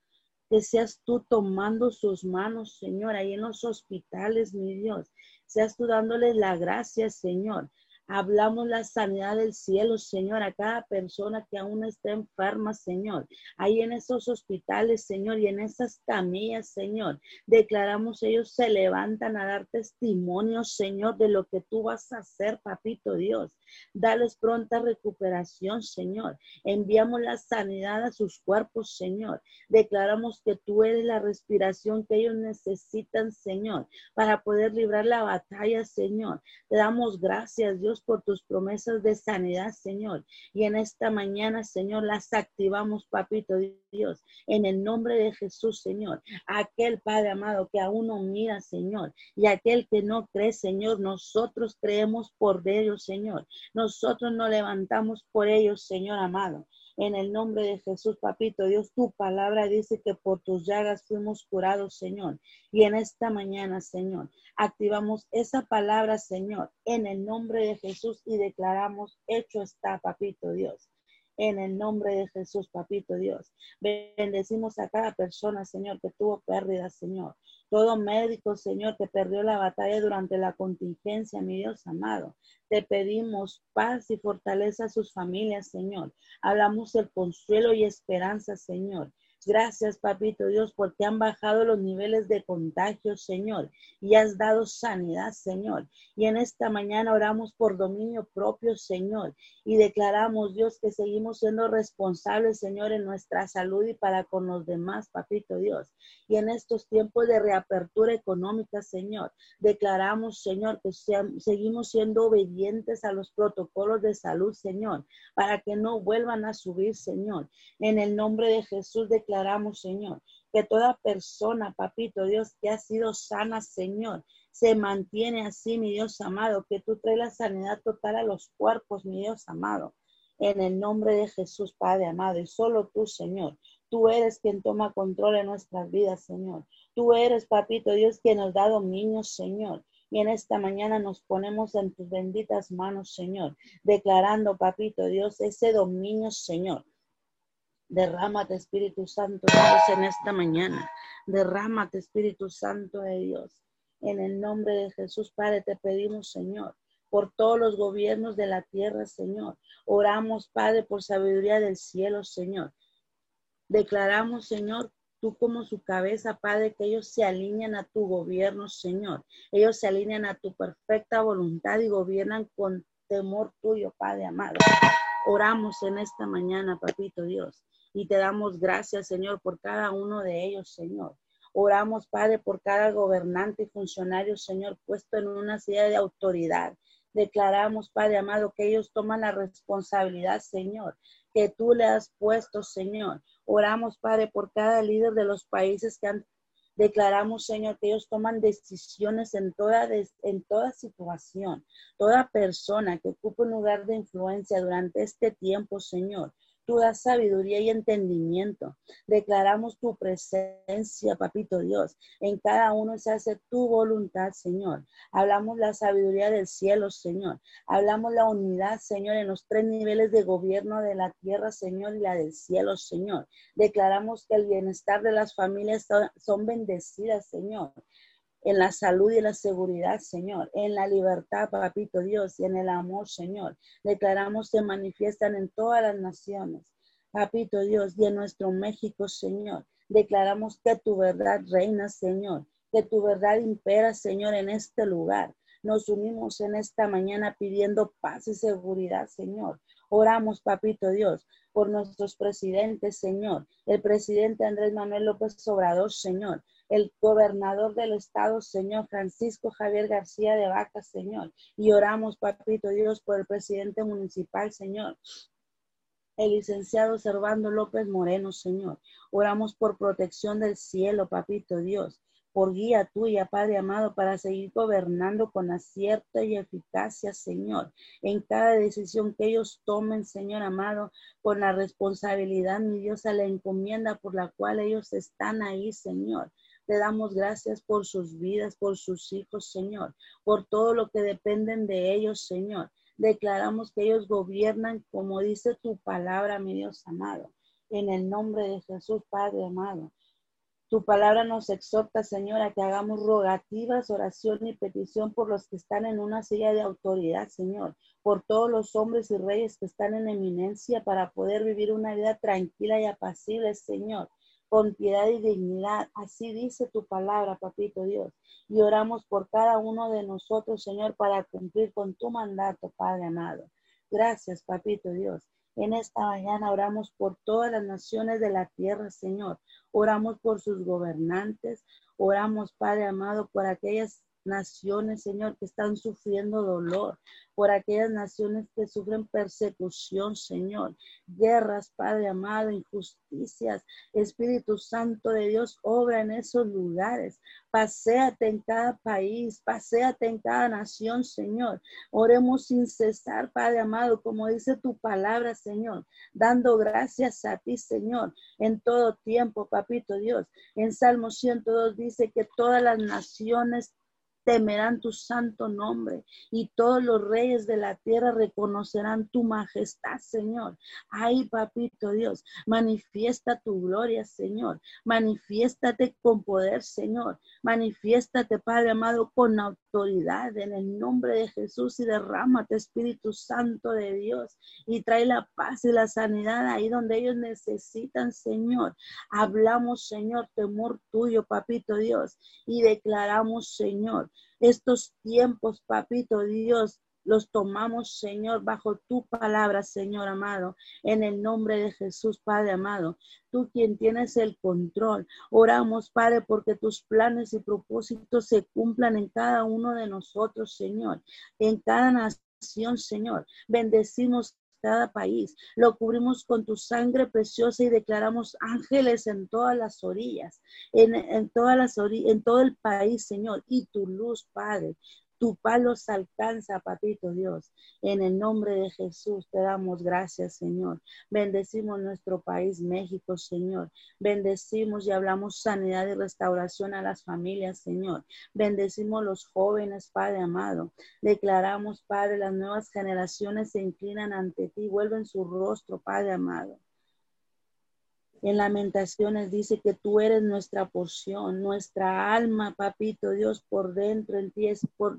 que seas tú tomando sus manos, Señor, ahí en los hospitales, mi Dios. Seas tú dándoles la gracia, Señor. Hablamos la sanidad del cielo, Señor, a cada persona que aún está enferma, Señor. Ahí en esos hospitales, Señor, y en esas camillas, Señor. Declaramos, ellos se levantan a dar testimonio, Señor, de lo que tú vas a hacer, papito Dios. Dales pronta recuperación, Señor. Enviamos la sanidad a sus cuerpos, Señor. Declaramos que tú eres la respiración que ellos necesitan, Señor, para poder librar la batalla, Señor. Te damos gracias, Dios por tus promesas de sanidad, Señor. Y en esta mañana, Señor, las activamos, papito Dios, en el nombre de Jesús, Señor. Aquel Padre amado que aún no mira, Señor, y aquel que no cree, Señor, nosotros creemos por ellos, Señor. Nosotros nos levantamos por ellos, Señor amado. En el nombre de Jesús, papito Dios, tu palabra dice que por tus llagas fuimos curados, Señor. Y en esta mañana, Señor, activamos esa palabra, Señor, en el nombre de Jesús y declaramos, hecho está, papito Dios en el nombre de Jesús, papito Dios. Bendecimos a cada persona, Señor, que tuvo pérdida, Señor. Todo médico, Señor, que perdió la batalla durante la contingencia, mi Dios amado. Te pedimos paz y fortaleza a sus familias, Señor. Hablamos el consuelo y esperanza, Señor. Gracias, papito Dios, porque han bajado los niveles de contagio, Señor, y has dado sanidad, Señor. Y en esta mañana oramos por dominio propio, Señor, y declaramos, Dios, que seguimos siendo responsables, Señor, en nuestra salud y para con los demás, papito Dios. Y en estos tiempos de reapertura económica, Señor, declaramos, Señor, que seguimos siendo obedientes a los protocolos de salud, Señor, para que no vuelvan a subir, Señor. En el nombre de Jesús declaramos Señor, que toda persona, papito Dios, que ha sido sana, Señor, se mantiene así, mi Dios amado, que tú traes la sanidad total a los cuerpos, mi Dios amado. En el nombre de Jesús, Padre amado, y solo tú, Señor, tú eres quien toma control en nuestras vidas, Señor. Tú eres, papito Dios, quien nos da dominio, Señor. Y en esta mañana nos ponemos en tus benditas manos, Señor, declarando, papito Dios, ese dominio, Señor Derrámate, Espíritu Santo Dios, en esta mañana. Derrámate, Espíritu Santo de Dios. En el nombre de Jesús, Padre, te pedimos, Señor, por todos los gobiernos de la tierra, Señor. Oramos, Padre, por sabiduría del cielo, Señor. Declaramos, Señor, tú como su cabeza, Padre, que ellos se alinean a tu gobierno, Señor. Ellos se alinean a tu perfecta voluntad y gobiernan con temor tuyo, Padre amado. Oramos en esta mañana, Papito Dios, y te damos gracias, Señor, por cada uno de ellos, Señor. Oramos, Padre, por cada gobernante y funcionario, Señor, puesto en una silla de autoridad. Declaramos, Padre amado, que ellos toman la responsabilidad, Señor, que tú le has puesto, Señor. Oramos, Padre, por cada líder de los países que han declaramos, Señor, que ellos toman decisiones en toda, en toda situación. Toda persona que ocupe un lugar de influencia durante este tiempo, Señor, Tú das sabiduría y entendimiento. Declaramos tu presencia, papito Dios. En cada uno se hace tu voluntad, Señor. Hablamos la sabiduría del cielo, Señor. Hablamos la unidad, Señor, en los tres niveles de gobierno de la tierra, Señor, y la del cielo, Señor. Declaramos que el bienestar de las familias son bendecidas, Señor en la salud y la seguridad, Señor, en la libertad, papito Dios, y en el amor, Señor. Declaramos que manifiestan en todas las naciones, papito Dios, y en nuestro México, Señor. Declaramos que tu verdad reina, Señor, que tu verdad impera, Señor, en este lugar. Nos unimos en esta mañana pidiendo paz y seguridad, Señor. Oramos, papito Dios, por nuestros presidentes, Señor. El presidente Andrés Manuel López Obrador, Señor el gobernador del estado, Señor Francisco Javier García de Vaca, Señor. Y oramos, papito Dios, por el presidente municipal, Señor. El licenciado Servando López Moreno, Señor. Oramos por protección del cielo, papito Dios por guía tuya, Padre amado, para seguir gobernando con acierto y eficacia, Señor, en cada decisión que ellos tomen, Señor amado, con la responsabilidad, mi Dios, a la encomienda por la cual ellos están ahí, Señor. Te damos gracias por sus vidas, por sus hijos, Señor, por todo lo que dependen de ellos, Señor. Declaramos que ellos gobiernan como dice tu palabra, mi Dios amado. En el nombre de Jesús, Padre amado. Tu palabra nos exhorta, Señor, a que hagamos rogativas, oración y petición por los que están en una silla de autoridad, Señor, por todos los hombres y reyes que están en eminencia para poder vivir una vida tranquila y apacible, Señor con piedad y dignidad. Así dice tu palabra, papito Dios. Y oramos por cada uno de nosotros, Señor, para cumplir con tu mandato, Padre amado. Gracias, papito Dios. En esta mañana oramos por todas las naciones de la tierra, Señor. Oramos por sus gobernantes. Oramos, Padre amado, por aquellas naciones, Señor, que están sufriendo dolor, por aquellas naciones que sufren persecución, Señor, guerras, Padre amado, injusticias. Espíritu Santo de Dios, obra en esos lugares. Paseate en cada país, paséate en cada nación, Señor. Oremos sin cesar, Padre amado, como dice tu palabra, Señor, dando gracias a ti, Señor, en todo tiempo, papito Dios. En Salmo 102 dice que todas las naciones temerán tu santo nombre y todos los reyes de la tierra reconocerán tu majestad, Señor. Ay, papito Dios, manifiesta tu gloria, Señor. Manifiéstate con poder, Señor. Manifiéstate, Padre amado, con autoridad en el nombre de Jesús y derrámate, Espíritu Santo de Dios, y trae la paz y la sanidad ahí donde ellos necesitan, Señor. Hablamos, Señor, temor tuyo, papito Dios, y declaramos, Señor, estos tiempos, papito Dios, los tomamos, Señor, bajo tu palabra, Señor amado, en el nombre de Jesús, Padre amado. Tú quien tienes el control. Oramos, Padre, porque tus planes y propósitos se cumplan en cada uno de nosotros, Señor, en cada nación, Señor. Bendecimos cada país. Lo cubrimos con tu sangre preciosa y declaramos ángeles en todas las orillas, en, todas las orillas, en todo el país, Señor, y tu luz, Padre. Tu palo se alcanza, papito Dios. En el nombre de Jesús te damos gracias, Señor. Bendecimos nuestro país, México, Señor. Bendecimos y hablamos sanidad y restauración a las familias, Señor. Bendecimos los jóvenes, Padre amado. Declaramos, Padre, las nuevas generaciones se inclinan ante ti, vuelven su rostro, Padre amado. En Lamentaciones dice que tú eres nuestra porción, nuestra alma, papito Dios, por dentro en ti es por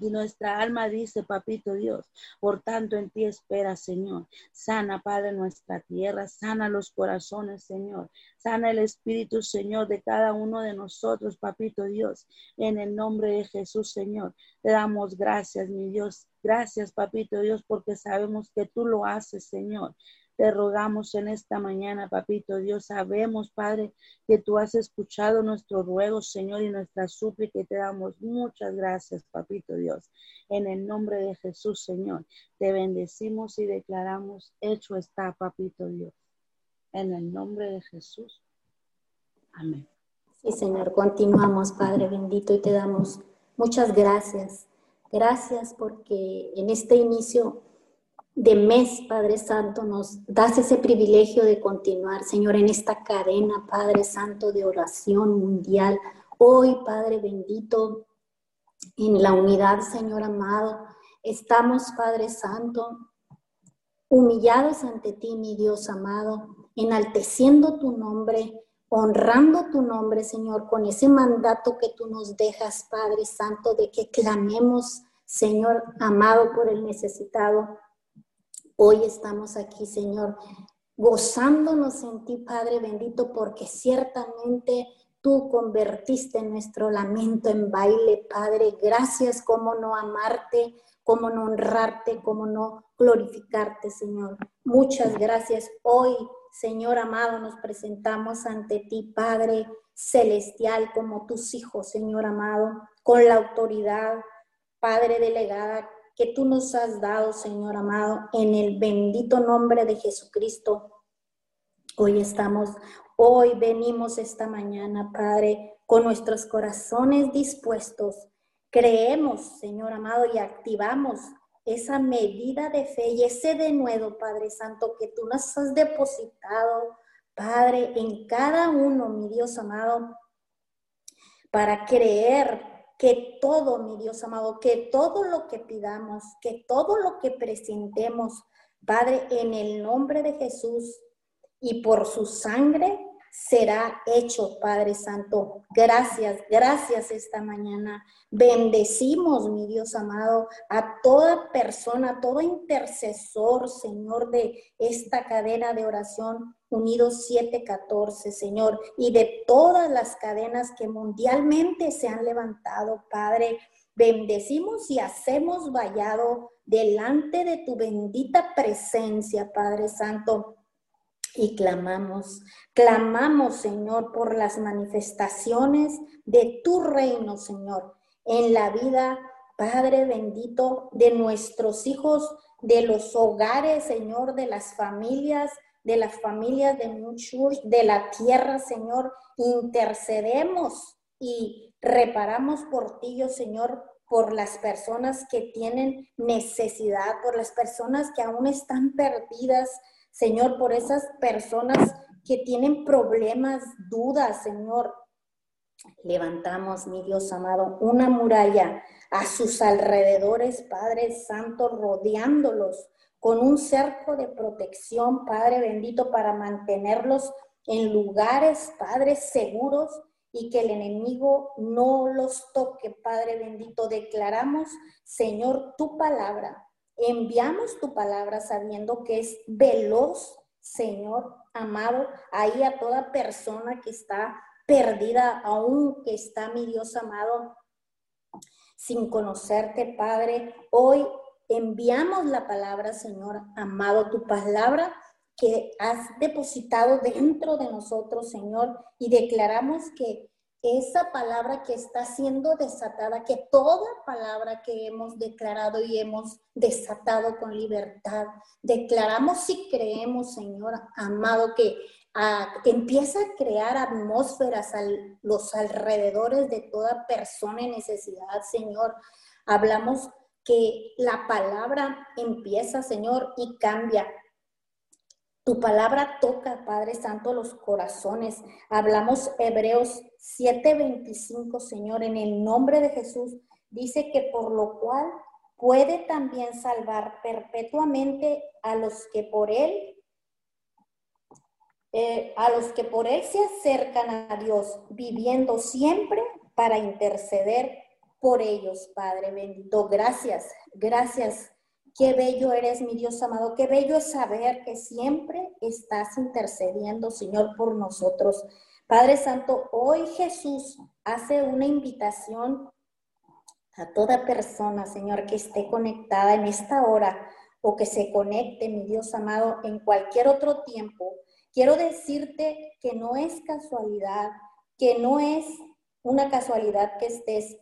Y nuestra alma dice, papito Dios, por tanto en ti espera, Señor. Sana, Padre, nuestra tierra, sana los corazones, Señor. Sana el Espíritu, Señor, de cada uno de nosotros, papito Dios. En el nombre de Jesús, Señor, te damos gracias, mi Dios. Gracias, papito Dios, porque sabemos que tú lo haces, Señor. Te rogamos en esta mañana, papito Dios. Sabemos, Padre, que tú has escuchado nuestros ruegos, Señor, y nuestra súplica. Y te damos muchas gracias, papito Dios. En el nombre de Jesús, Señor, te bendecimos y declaramos, hecho está, papito Dios. En el nombre de Jesús. Amén. Sí, Señor, continuamos, Padre bendito, y te damos muchas gracias. Gracias porque en este inicio de mes, Padre Santo, nos das ese privilegio de continuar, Señor, en esta cadena, Padre Santo, de oración mundial. Hoy, Padre bendito, en la unidad, Señor amado, estamos, Padre Santo, humillados ante ti, mi Dios amado, enalteciendo tu nombre, honrando tu nombre, Señor, con ese mandato que tú nos dejas, Padre Santo, de que clamemos, Señor amado, por el necesitado Hoy estamos aquí, Señor, gozándonos en ti, Padre bendito, porque ciertamente tú convertiste nuestro lamento en baile, Padre. Gracias, cómo no amarte, cómo no honrarte, cómo no glorificarte, Señor. Muchas gracias. Hoy, Señor amado, nos presentamos ante ti, Padre celestial, como tus hijos, Señor amado, con la autoridad, Padre delegada que tú nos has dado, Señor amado, en el bendito nombre de Jesucristo. Hoy estamos, hoy venimos esta mañana, Padre, con nuestros corazones dispuestos. Creemos, Señor amado, y activamos esa medida de fe y ese denuedo, Padre Santo, que tú nos has depositado, Padre, en cada uno, mi Dios amado, para creer que todo, mi Dios amado, que todo lo que pidamos, que todo lo que presentemos, Padre, en el nombre de Jesús y por su sangre, será hecho, Padre Santo. Gracias, gracias esta mañana. Bendecimos, mi Dios amado, a toda persona, a todo intercesor, Señor, de esta cadena de oración Unidos 714, Señor, y de todas las cadenas que mundialmente se han levantado, Padre. Bendecimos y hacemos vallado delante de tu bendita presencia, Padre Santo y clamamos, clamamos, Señor, por las manifestaciones de tu reino, Señor, en la vida, Padre bendito, de nuestros hijos, de los hogares, Señor, de las familias, de las familias de muchos, de la tierra, Señor. Intercedemos y reparamos por ti, oh Señor, por las personas que tienen necesidad, por las personas que aún están perdidas, Señor, por esas personas que tienen problemas, dudas, Señor. Levantamos, mi Dios amado, una muralla a sus alrededores, Padre Santo, rodeándolos con un cerco de protección, Padre bendito, para mantenerlos en lugares, Padre, seguros y que el enemigo no los toque, Padre bendito. Declaramos, Señor, tu palabra Enviamos tu palabra sabiendo que es veloz, Señor amado, ahí a toda persona que está perdida, aún que está, mi Dios amado, sin conocerte, Padre. Hoy enviamos la palabra, Señor amado, tu palabra que has depositado dentro de nosotros, Señor, y declaramos que esa palabra que está siendo desatada, que toda palabra que hemos declarado y hemos desatado con libertad, declaramos y creemos, Señor amado, que, ah, empieza a crear atmósferas a los alrededores de toda persona en necesidad, Señor. Hablamos que la palabra empieza, Señor, y cambia tu palabra toca, Padre Santo, los corazones. Hablamos Hebreos 7:25, Señor, en el nombre de Jesús. Dice que por lo cual puede también salvar perpetuamente a los que por él, eh, a los que por él se acercan a Dios, viviendo siempre para interceder por ellos, Padre bendito. Gracias, gracias. Qué bello eres, mi Dios amado. Qué bello es saber que siempre estás intercediendo, Señor, por nosotros. Padre Santo, hoy Jesús hace una invitación a toda persona, Señor, que esté conectada en esta hora o que se conecte, mi Dios amado, en cualquier otro tiempo. Quiero decirte que no es casualidad, que no es una casualidad que estés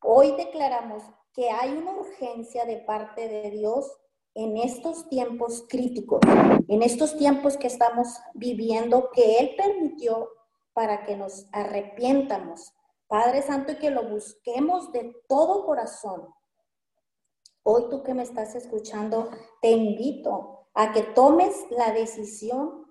Hoy declaramos que hay una urgencia de parte de Dios en estos tiempos críticos, en estos tiempos que estamos viviendo, que Él permitió para que nos arrepientamos. Padre Santo, y que lo busquemos de todo corazón. Hoy tú que me estás escuchando, te invito a que tomes la decisión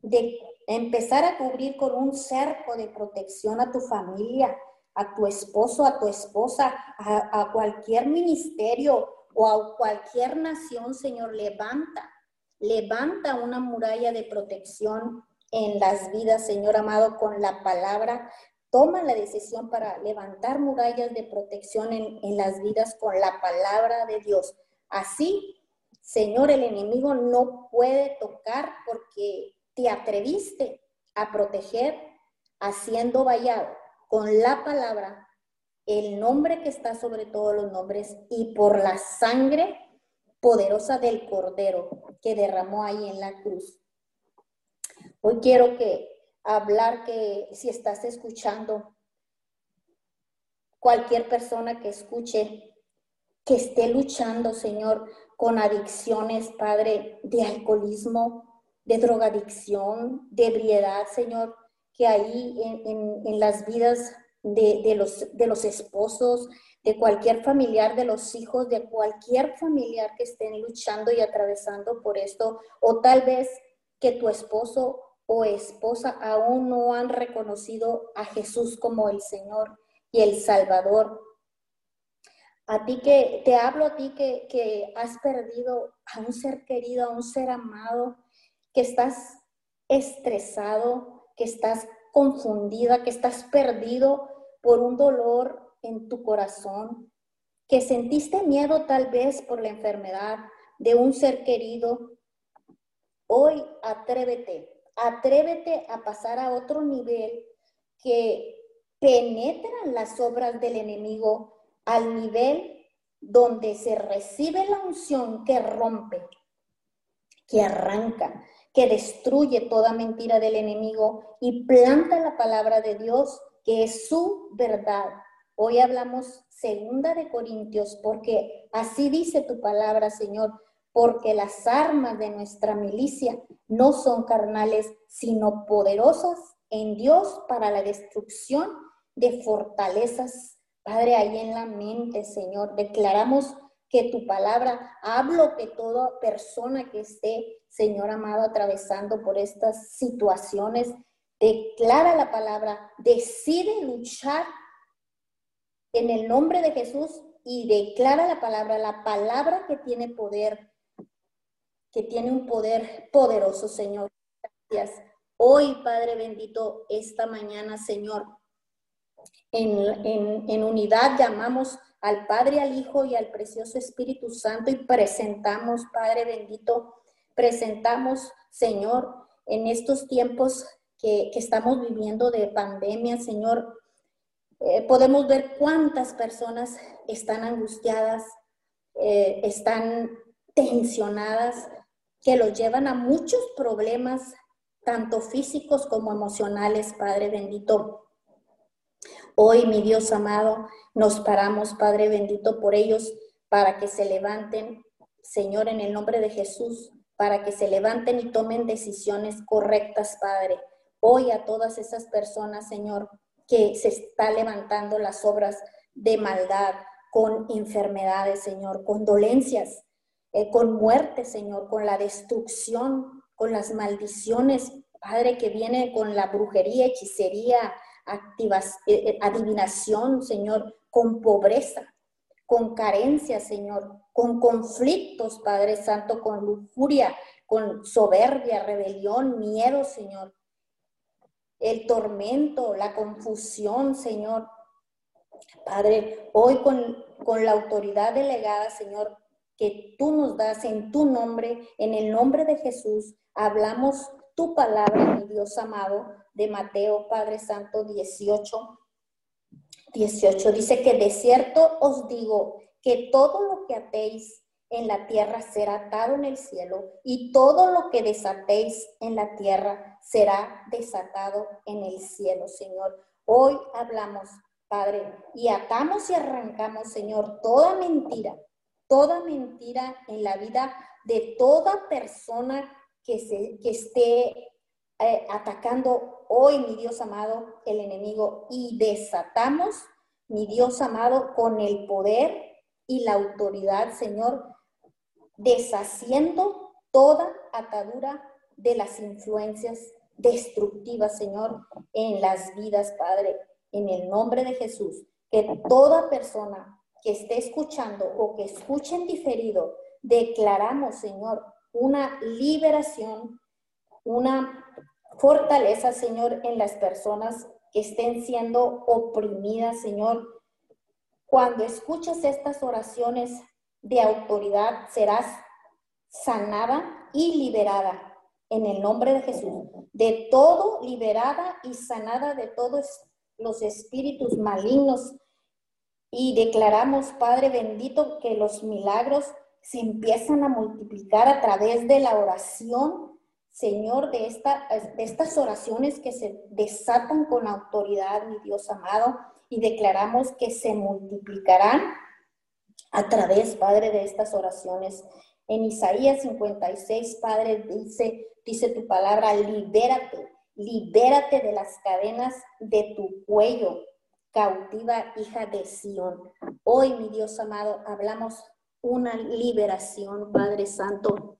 de empezar a cubrir con un cerco de protección a tu familia, a tu esposo, a tu esposa, a, cualquier ministerio o a cualquier nación, Señor, levanta, levanta una muralla de protección en las vidas, Señor amado, con la palabra. Toma la decisión para levantar murallas de protección en, en las vidas con la palabra de Dios. Así, Señor, el enemigo no puede tocar porque te atreviste a proteger haciendo vallado con la palabra, el nombre que está sobre todos los nombres y por la sangre poderosa del Cordero que derramó ahí en la cruz. Hoy quiero que hablar que si estás escuchando, cualquier persona que escuche, que esté luchando, Señor, con adicciones, Padre, de alcoholismo, de drogadicción, de ebriedad, Señor, que ahí en, las vidas de, los, de los esposos, de cualquier familiar, de los hijos, de cualquier familiar que estén luchando y atravesando por esto, o tal vez que tu esposo o esposa aún no han reconocido a Jesús como el Señor y el Salvador. A ti que te hablo, a ti que, que has perdido a un ser querido, a un ser amado, que estás estresado, que estás confundida, que estás perdido por un dolor en tu corazón, que sentiste miedo tal vez por la enfermedad de un ser querido. Hoy atrévete, atrévete a pasar a otro nivel que penetran las obras del enemigo al nivel donde se recibe la unción que rompe, que arranca, que destruye toda mentira del enemigo y planta la palabra de Dios, que es su verdad. Hoy hablamos segunda de Corintios, porque así dice tu palabra, Señor, porque las armas de nuestra milicia no son carnales, sino poderosas en Dios para la destrucción de fortalezas. Padre, ahí en la mente, Señor, declaramos que tu palabra, hablo que toda persona que esté, Señor amado, atravesando por estas situaciones, declara la palabra, decide luchar en el nombre de Jesús y declara la palabra, la palabra que tiene poder, que tiene un poder poderoso, Señor. Gracias. Hoy, Padre bendito, esta mañana, Señor, en, en unidad llamamos al Padre, al Hijo y al precioso Espíritu Santo y presentamos, Padre bendito, presentamos, Señor, en estos tiempos que, estamos viviendo de pandemia, Señor, eh, podemos ver cuántas personas están angustiadas, eh, están tensionadas, que los llevan a muchos problemas, tanto físicos como emocionales, Padre bendito. Hoy, mi Dios amado, nos paramos, Padre bendito, por ellos, para que se levanten, Señor, en el nombre de Jesús, para que se levanten y tomen decisiones correctas, Padre. Hoy a todas esas personas, Señor, que se está levantando las obras de maldad, con enfermedades, Señor, con dolencias, eh, con muerte, Señor, con la destrucción, con las maldiciones, Padre, que viene con la brujería, hechicería, activas, eh, eh, adivinación, Señor, con pobreza, con carencia, Señor, con conflictos, Padre Santo, con lujuria, con soberbia, rebelión, miedo, Señor. El tormento, la confusión, Señor. Padre, hoy con, con la autoridad delegada, Señor, que tú nos das en tu nombre, en el nombre de Jesús, hablamos tu palabra, mi Dios amado, de Mateo, Padre Santo 18, 18. Dice que de cierto os digo que todo lo que atéis en la tierra será atado en el cielo y todo lo que desatéis en la tierra será desatado en el cielo, Señor. Hoy hablamos, Padre, y atamos y arrancamos, Señor, toda mentira, toda mentira en la vida de toda persona que, se, que esté eh, atacando hoy, mi Dios amado, el enemigo, y desatamos, mi Dios amado, con el poder y la autoridad, Señor, deshaciendo toda atadura de las influencias destructivas, Señor, en las vidas, Padre, en el nombre de Jesús. Que toda persona que esté escuchando o que escuche en diferido, declaramos, Señor, una liberación, una fortaleza, Señor, en las personas que estén siendo oprimidas, Señor. Cuando escuches estas oraciones de autoridad, serás sanada y liberada en el nombre de Jesús. De todo liberada y sanada de todos los espíritus malignos. Y declaramos, Padre bendito, que los milagros se empiezan a multiplicar a través de la oración Señor, de, esta, de estas oraciones que se desatan con autoridad, mi Dios amado, y declaramos que se multiplicarán a través, Padre, de estas oraciones. En Isaías 56, Padre, dice, dice tu palabra, libérate, libérate de las cadenas de tu cuello, cautiva hija de Sión. Hoy, mi Dios amado, hablamos una liberación, Padre Santo,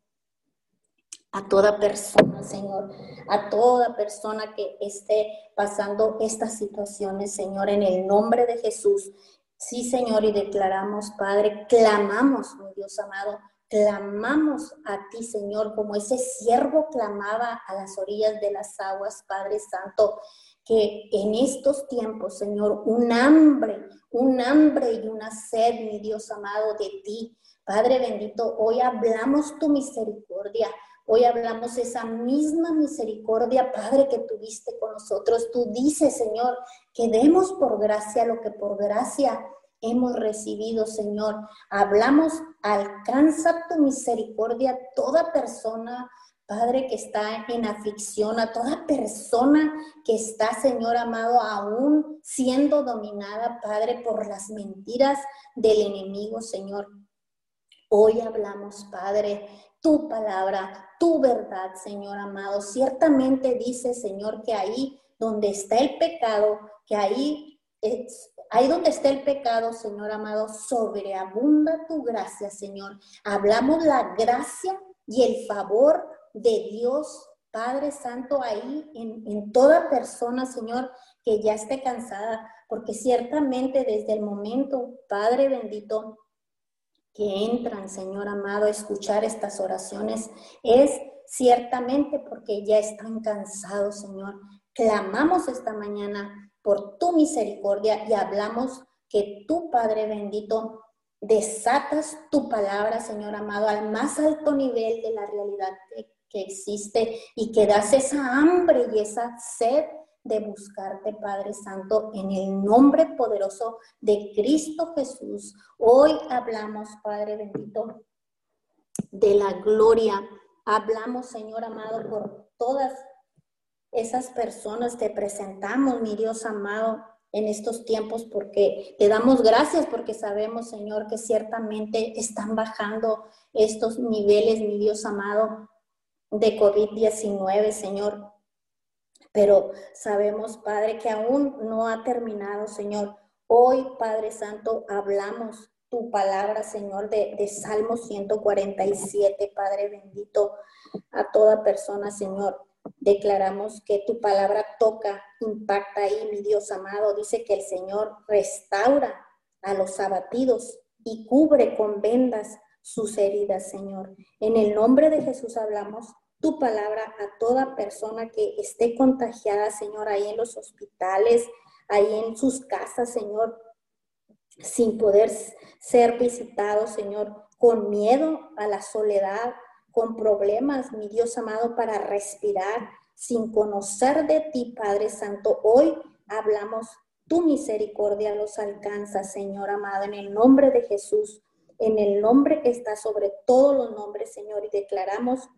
a toda persona, Señor, a toda persona que esté pasando estas situaciones, Señor, en el nombre de Jesús. Sí, Señor, y declaramos, Padre, clamamos, mi Dios amado, clamamos a ti, Señor, como ese siervo clamaba a las orillas de las aguas, Padre Santo, que en estos tiempos, Señor, un hambre, un hambre y una sed, mi Dios amado, de ti. Padre bendito, hoy hablamos tu misericordia, Hoy hablamos esa misma misericordia, Padre, que tuviste con nosotros. Tú dices, Señor, que demos por gracia lo que por gracia hemos recibido, Señor. Hablamos, alcanza tu misericordia toda persona, Padre, que está en aflicción, a toda persona que está, Señor amado, aún siendo dominada, Padre, por las mentiras del enemigo, Señor. Hoy hablamos, Padre, tu palabra, tu verdad, Señor amado. Ciertamente dice, Señor, que ahí donde está el pecado, que ahí es, ahí donde está el pecado, Señor amado, sobreabunda tu gracia, Señor. Hablamos la gracia y el favor de Dios, Padre Santo, ahí en, en toda persona, Señor, que ya esté cansada, porque ciertamente desde el momento, Padre bendito, que entran, Señor amado, a escuchar estas oraciones es ciertamente porque ya están cansados, Señor. Clamamos esta mañana por tu misericordia y hablamos que tu Padre bendito desatas tu palabra, Señor amado, al más alto nivel de la realidad que, que existe y que das esa hambre y esa sed de buscarte, Padre Santo, en el nombre poderoso de Cristo Jesús. Hoy hablamos, Padre bendito, de la gloria. Hablamos, Señor amado, por todas esas personas que presentamos, mi Dios amado, en estos tiempos, porque te damos gracias, porque sabemos, Señor, que ciertamente están bajando estos niveles, mi Dios amado, de COVID-19, Señor. Pero sabemos, Padre, que aún no ha terminado, Señor. Hoy, Padre Santo, hablamos tu palabra, Señor, de, Salmo 147, Padre bendito, a toda persona, Señor. Declaramos que tu palabra toca, impacta ahí, mi Dios amado. Dice que el Señor restaura a los abatidos y cubre con vendas sus heridas, Señor. En el nombre de Jesús hablamos tu palabra a toda persona que esté contagiada, Señor, ahí en los hospitales, ahí en sus casas, Señor. sin poder ser visitados, Señor, con miedo a la soledad, con problemas, mi Dios amado, para respirar, sin conocer de ti, Padre Santo. Hoy hablamos, tu misericordia los alcanza, Señor amado, en el nombre de Jesús, en el nombre que está sobre todos los nombres, Señor, y declaramos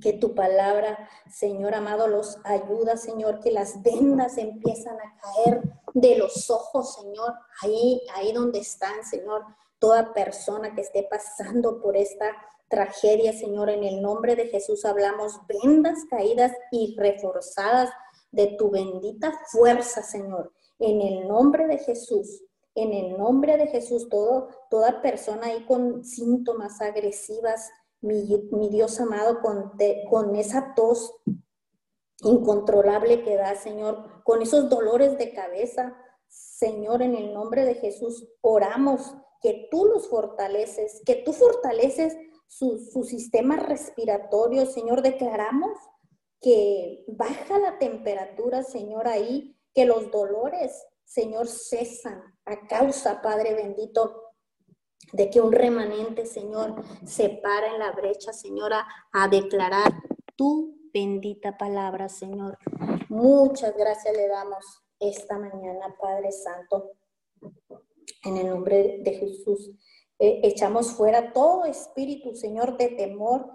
que tu palabra, Señor amado, los ayuda, Señor, que las vendas empiezan a caer de los ojos, Señor, ahí, ahí donde están, Señor, toda persona que esté pasando por esta tragedia, Señor, en el nombre de Jesús hablamos vendas caídas y reforzadas de tu bendita fuerza, Señor, en el nombre de Jesús. En el nombre de Jesús, todo, toda persona ahí con síntomas agresivas, mi, Dios amado, con, con esa tos incontrolable que da, Señor, con esos dolores de cabeza, Señor, en el nombre de Jesús, oramos que tú los fortaleces, que tú fortaleces su, su sistema respiratorio, Señor, declaramos que baja la temperatura, Señor, ahí, que los dolores, Señor, cesan a causa, Padre bendito, de que un remanente, Señor, se para en la brecha, Señora, a declarar tu bendita palabra, Señor. Muchas gracias le damos esta mañana, Padre Santo, en el nombre de Jesús. Eh, echamos fuera todo espíritu, Señor, de temor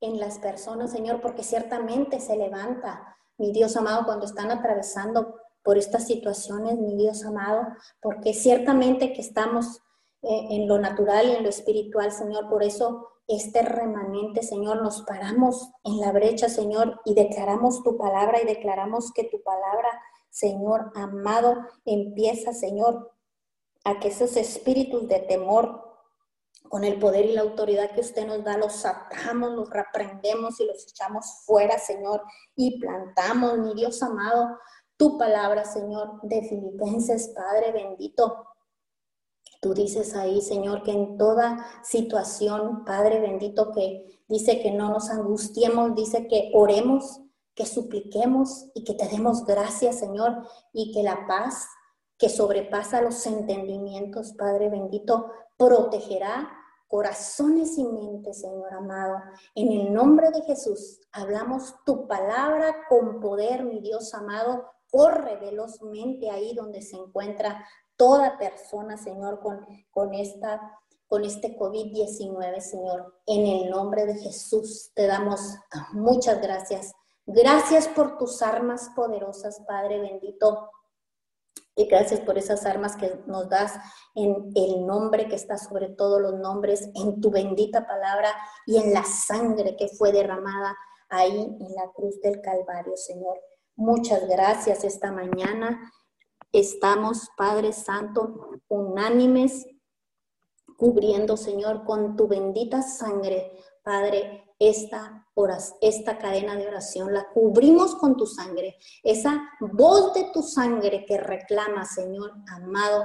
en las personas, Señor, porque ciertamente se levanta, mi Dios amado, cuando están atravesando por estas situaciones, mi Dios amado, porque ciertamente que estamos eh, en lo natural y en lo espiritual, Señor, por eso este remanente, Señor, nos paramos en la brecha, Señor, y declaramos tu palabra y declaramos que tu palabra, Señor amado, empieza, Señor, a que esos espíritus de temor, con el poder y la autoridad que usted nos da, los sacamos, los reprendemos y los echamos fuera, Señor, y plantamos, mi Dios amado, tu palabra, Señor, de Filipenses, Padre bendito. Tú dices ahí, Señor, que en toda situación, Padre bendito, que dice que no nos angustiemos, dice que oremos, que supliquemos y que te demos gracias, Señor, y que la paz que sobrepasa los entendimientos, Padre bendito, protegerá corazones y mentes, Señor amado. En el nombre de Jesús, hablamos tu palabra con poder, mi Dios amado. Corre velozmente ahí donde se encuentra toda persona, Señor, con, con esta con este COVID-19, Señor. En el nombre de Jesús te damos muchas gracias. Gracias por tus armas poderosas, Padre bendito. Y gracias por esas armas que nos das en el nombre que está sobre todos los nombres, en tu bendita palabra y en la sangre que fue derramada ahí en la cruz del Calvario, Señor. Muchas gracias esta mañana. Estamos, Padre Santo, unánimes, cubriendo, Señor, con tu bendita sangre, Padre, esta, esta cadena de oración, la cubrimos con tu sangre. Esa voz de tu sangre que reclama, Señor amado,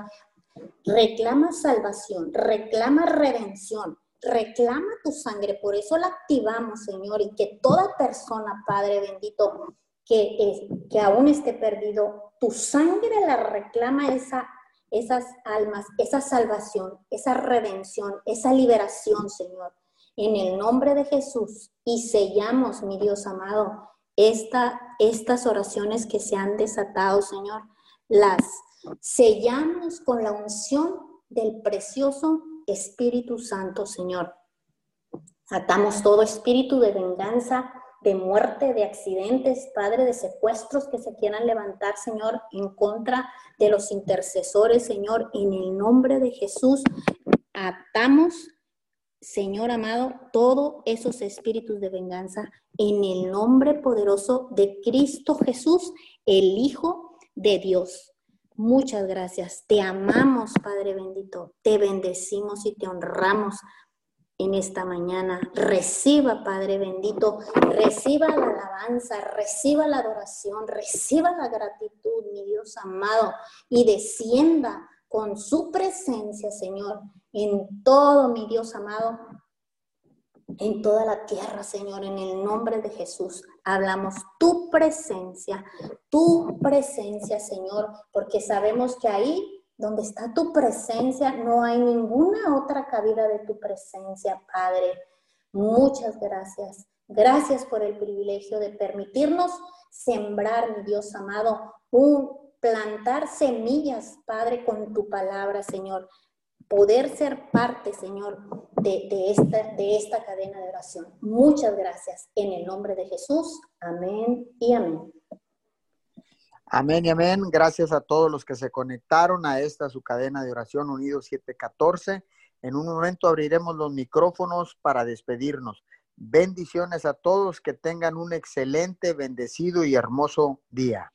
reclama salvación, reclama redención, reclama tu sangre. Por eso la activamos, Señor, y que toda persona, Padre bendito, que, que aún esté perdido, tu sangre la reclama esa esas almas, esa salvación, esa redención, esa liberación, Señor en el nombre de Jesús y sellamos, mi Dios amado, esta, estas oraciones que se han desatado, Señor, las sellamos con la unción del precioso Espíritu Santo, Señor. Atamos todo espíritu de venganza, de muerte, de accidentes, Padre, de secuestros que se quieran levantar, Señor, en contra de los intercesores, Señor, en el nombre de Jesús. Atamos Señor amado, todos esos espíritus de venganza en el nombre poderoso de Cristo Jesús, el Hijo de Dios. Muchas gracias. Te amamos, Padre bendito. Te bendecimos y te honramos en esta mañana. Reciba, Padre bendito, reciba la alabanza, reciba la adoración, reciba la gratitud, mi Dios amado, y descienda con su presencia, Señor, en todo, mi Dios amado, en toda la tierra, Señor, en el nombre de Jesús. Hablamos tu presencia, tu presencia, Señor, porque sabemos que ahí donde está tu presencia, no hay ninguna otra cabida de tu presencia, Padre. Muchas gracias. Gracias por el privilegio de permitirnos sembrar, mi Dios amado, plantar semillas, Padre, con tu palabra, Señor. Poder ser parte, Señor, de, esta, de esta cadena de oración. Muchas gracias. En el nombre de Jesús. Amén y amén. Amén y amén. Gracias a todos los que se conectaron a esta su cadena de oración Unidos 714. En un momento abriremos los micrófonos para despedirnos. Bendiciones a todos, que tengan un excelente, bendecido y hermoso día.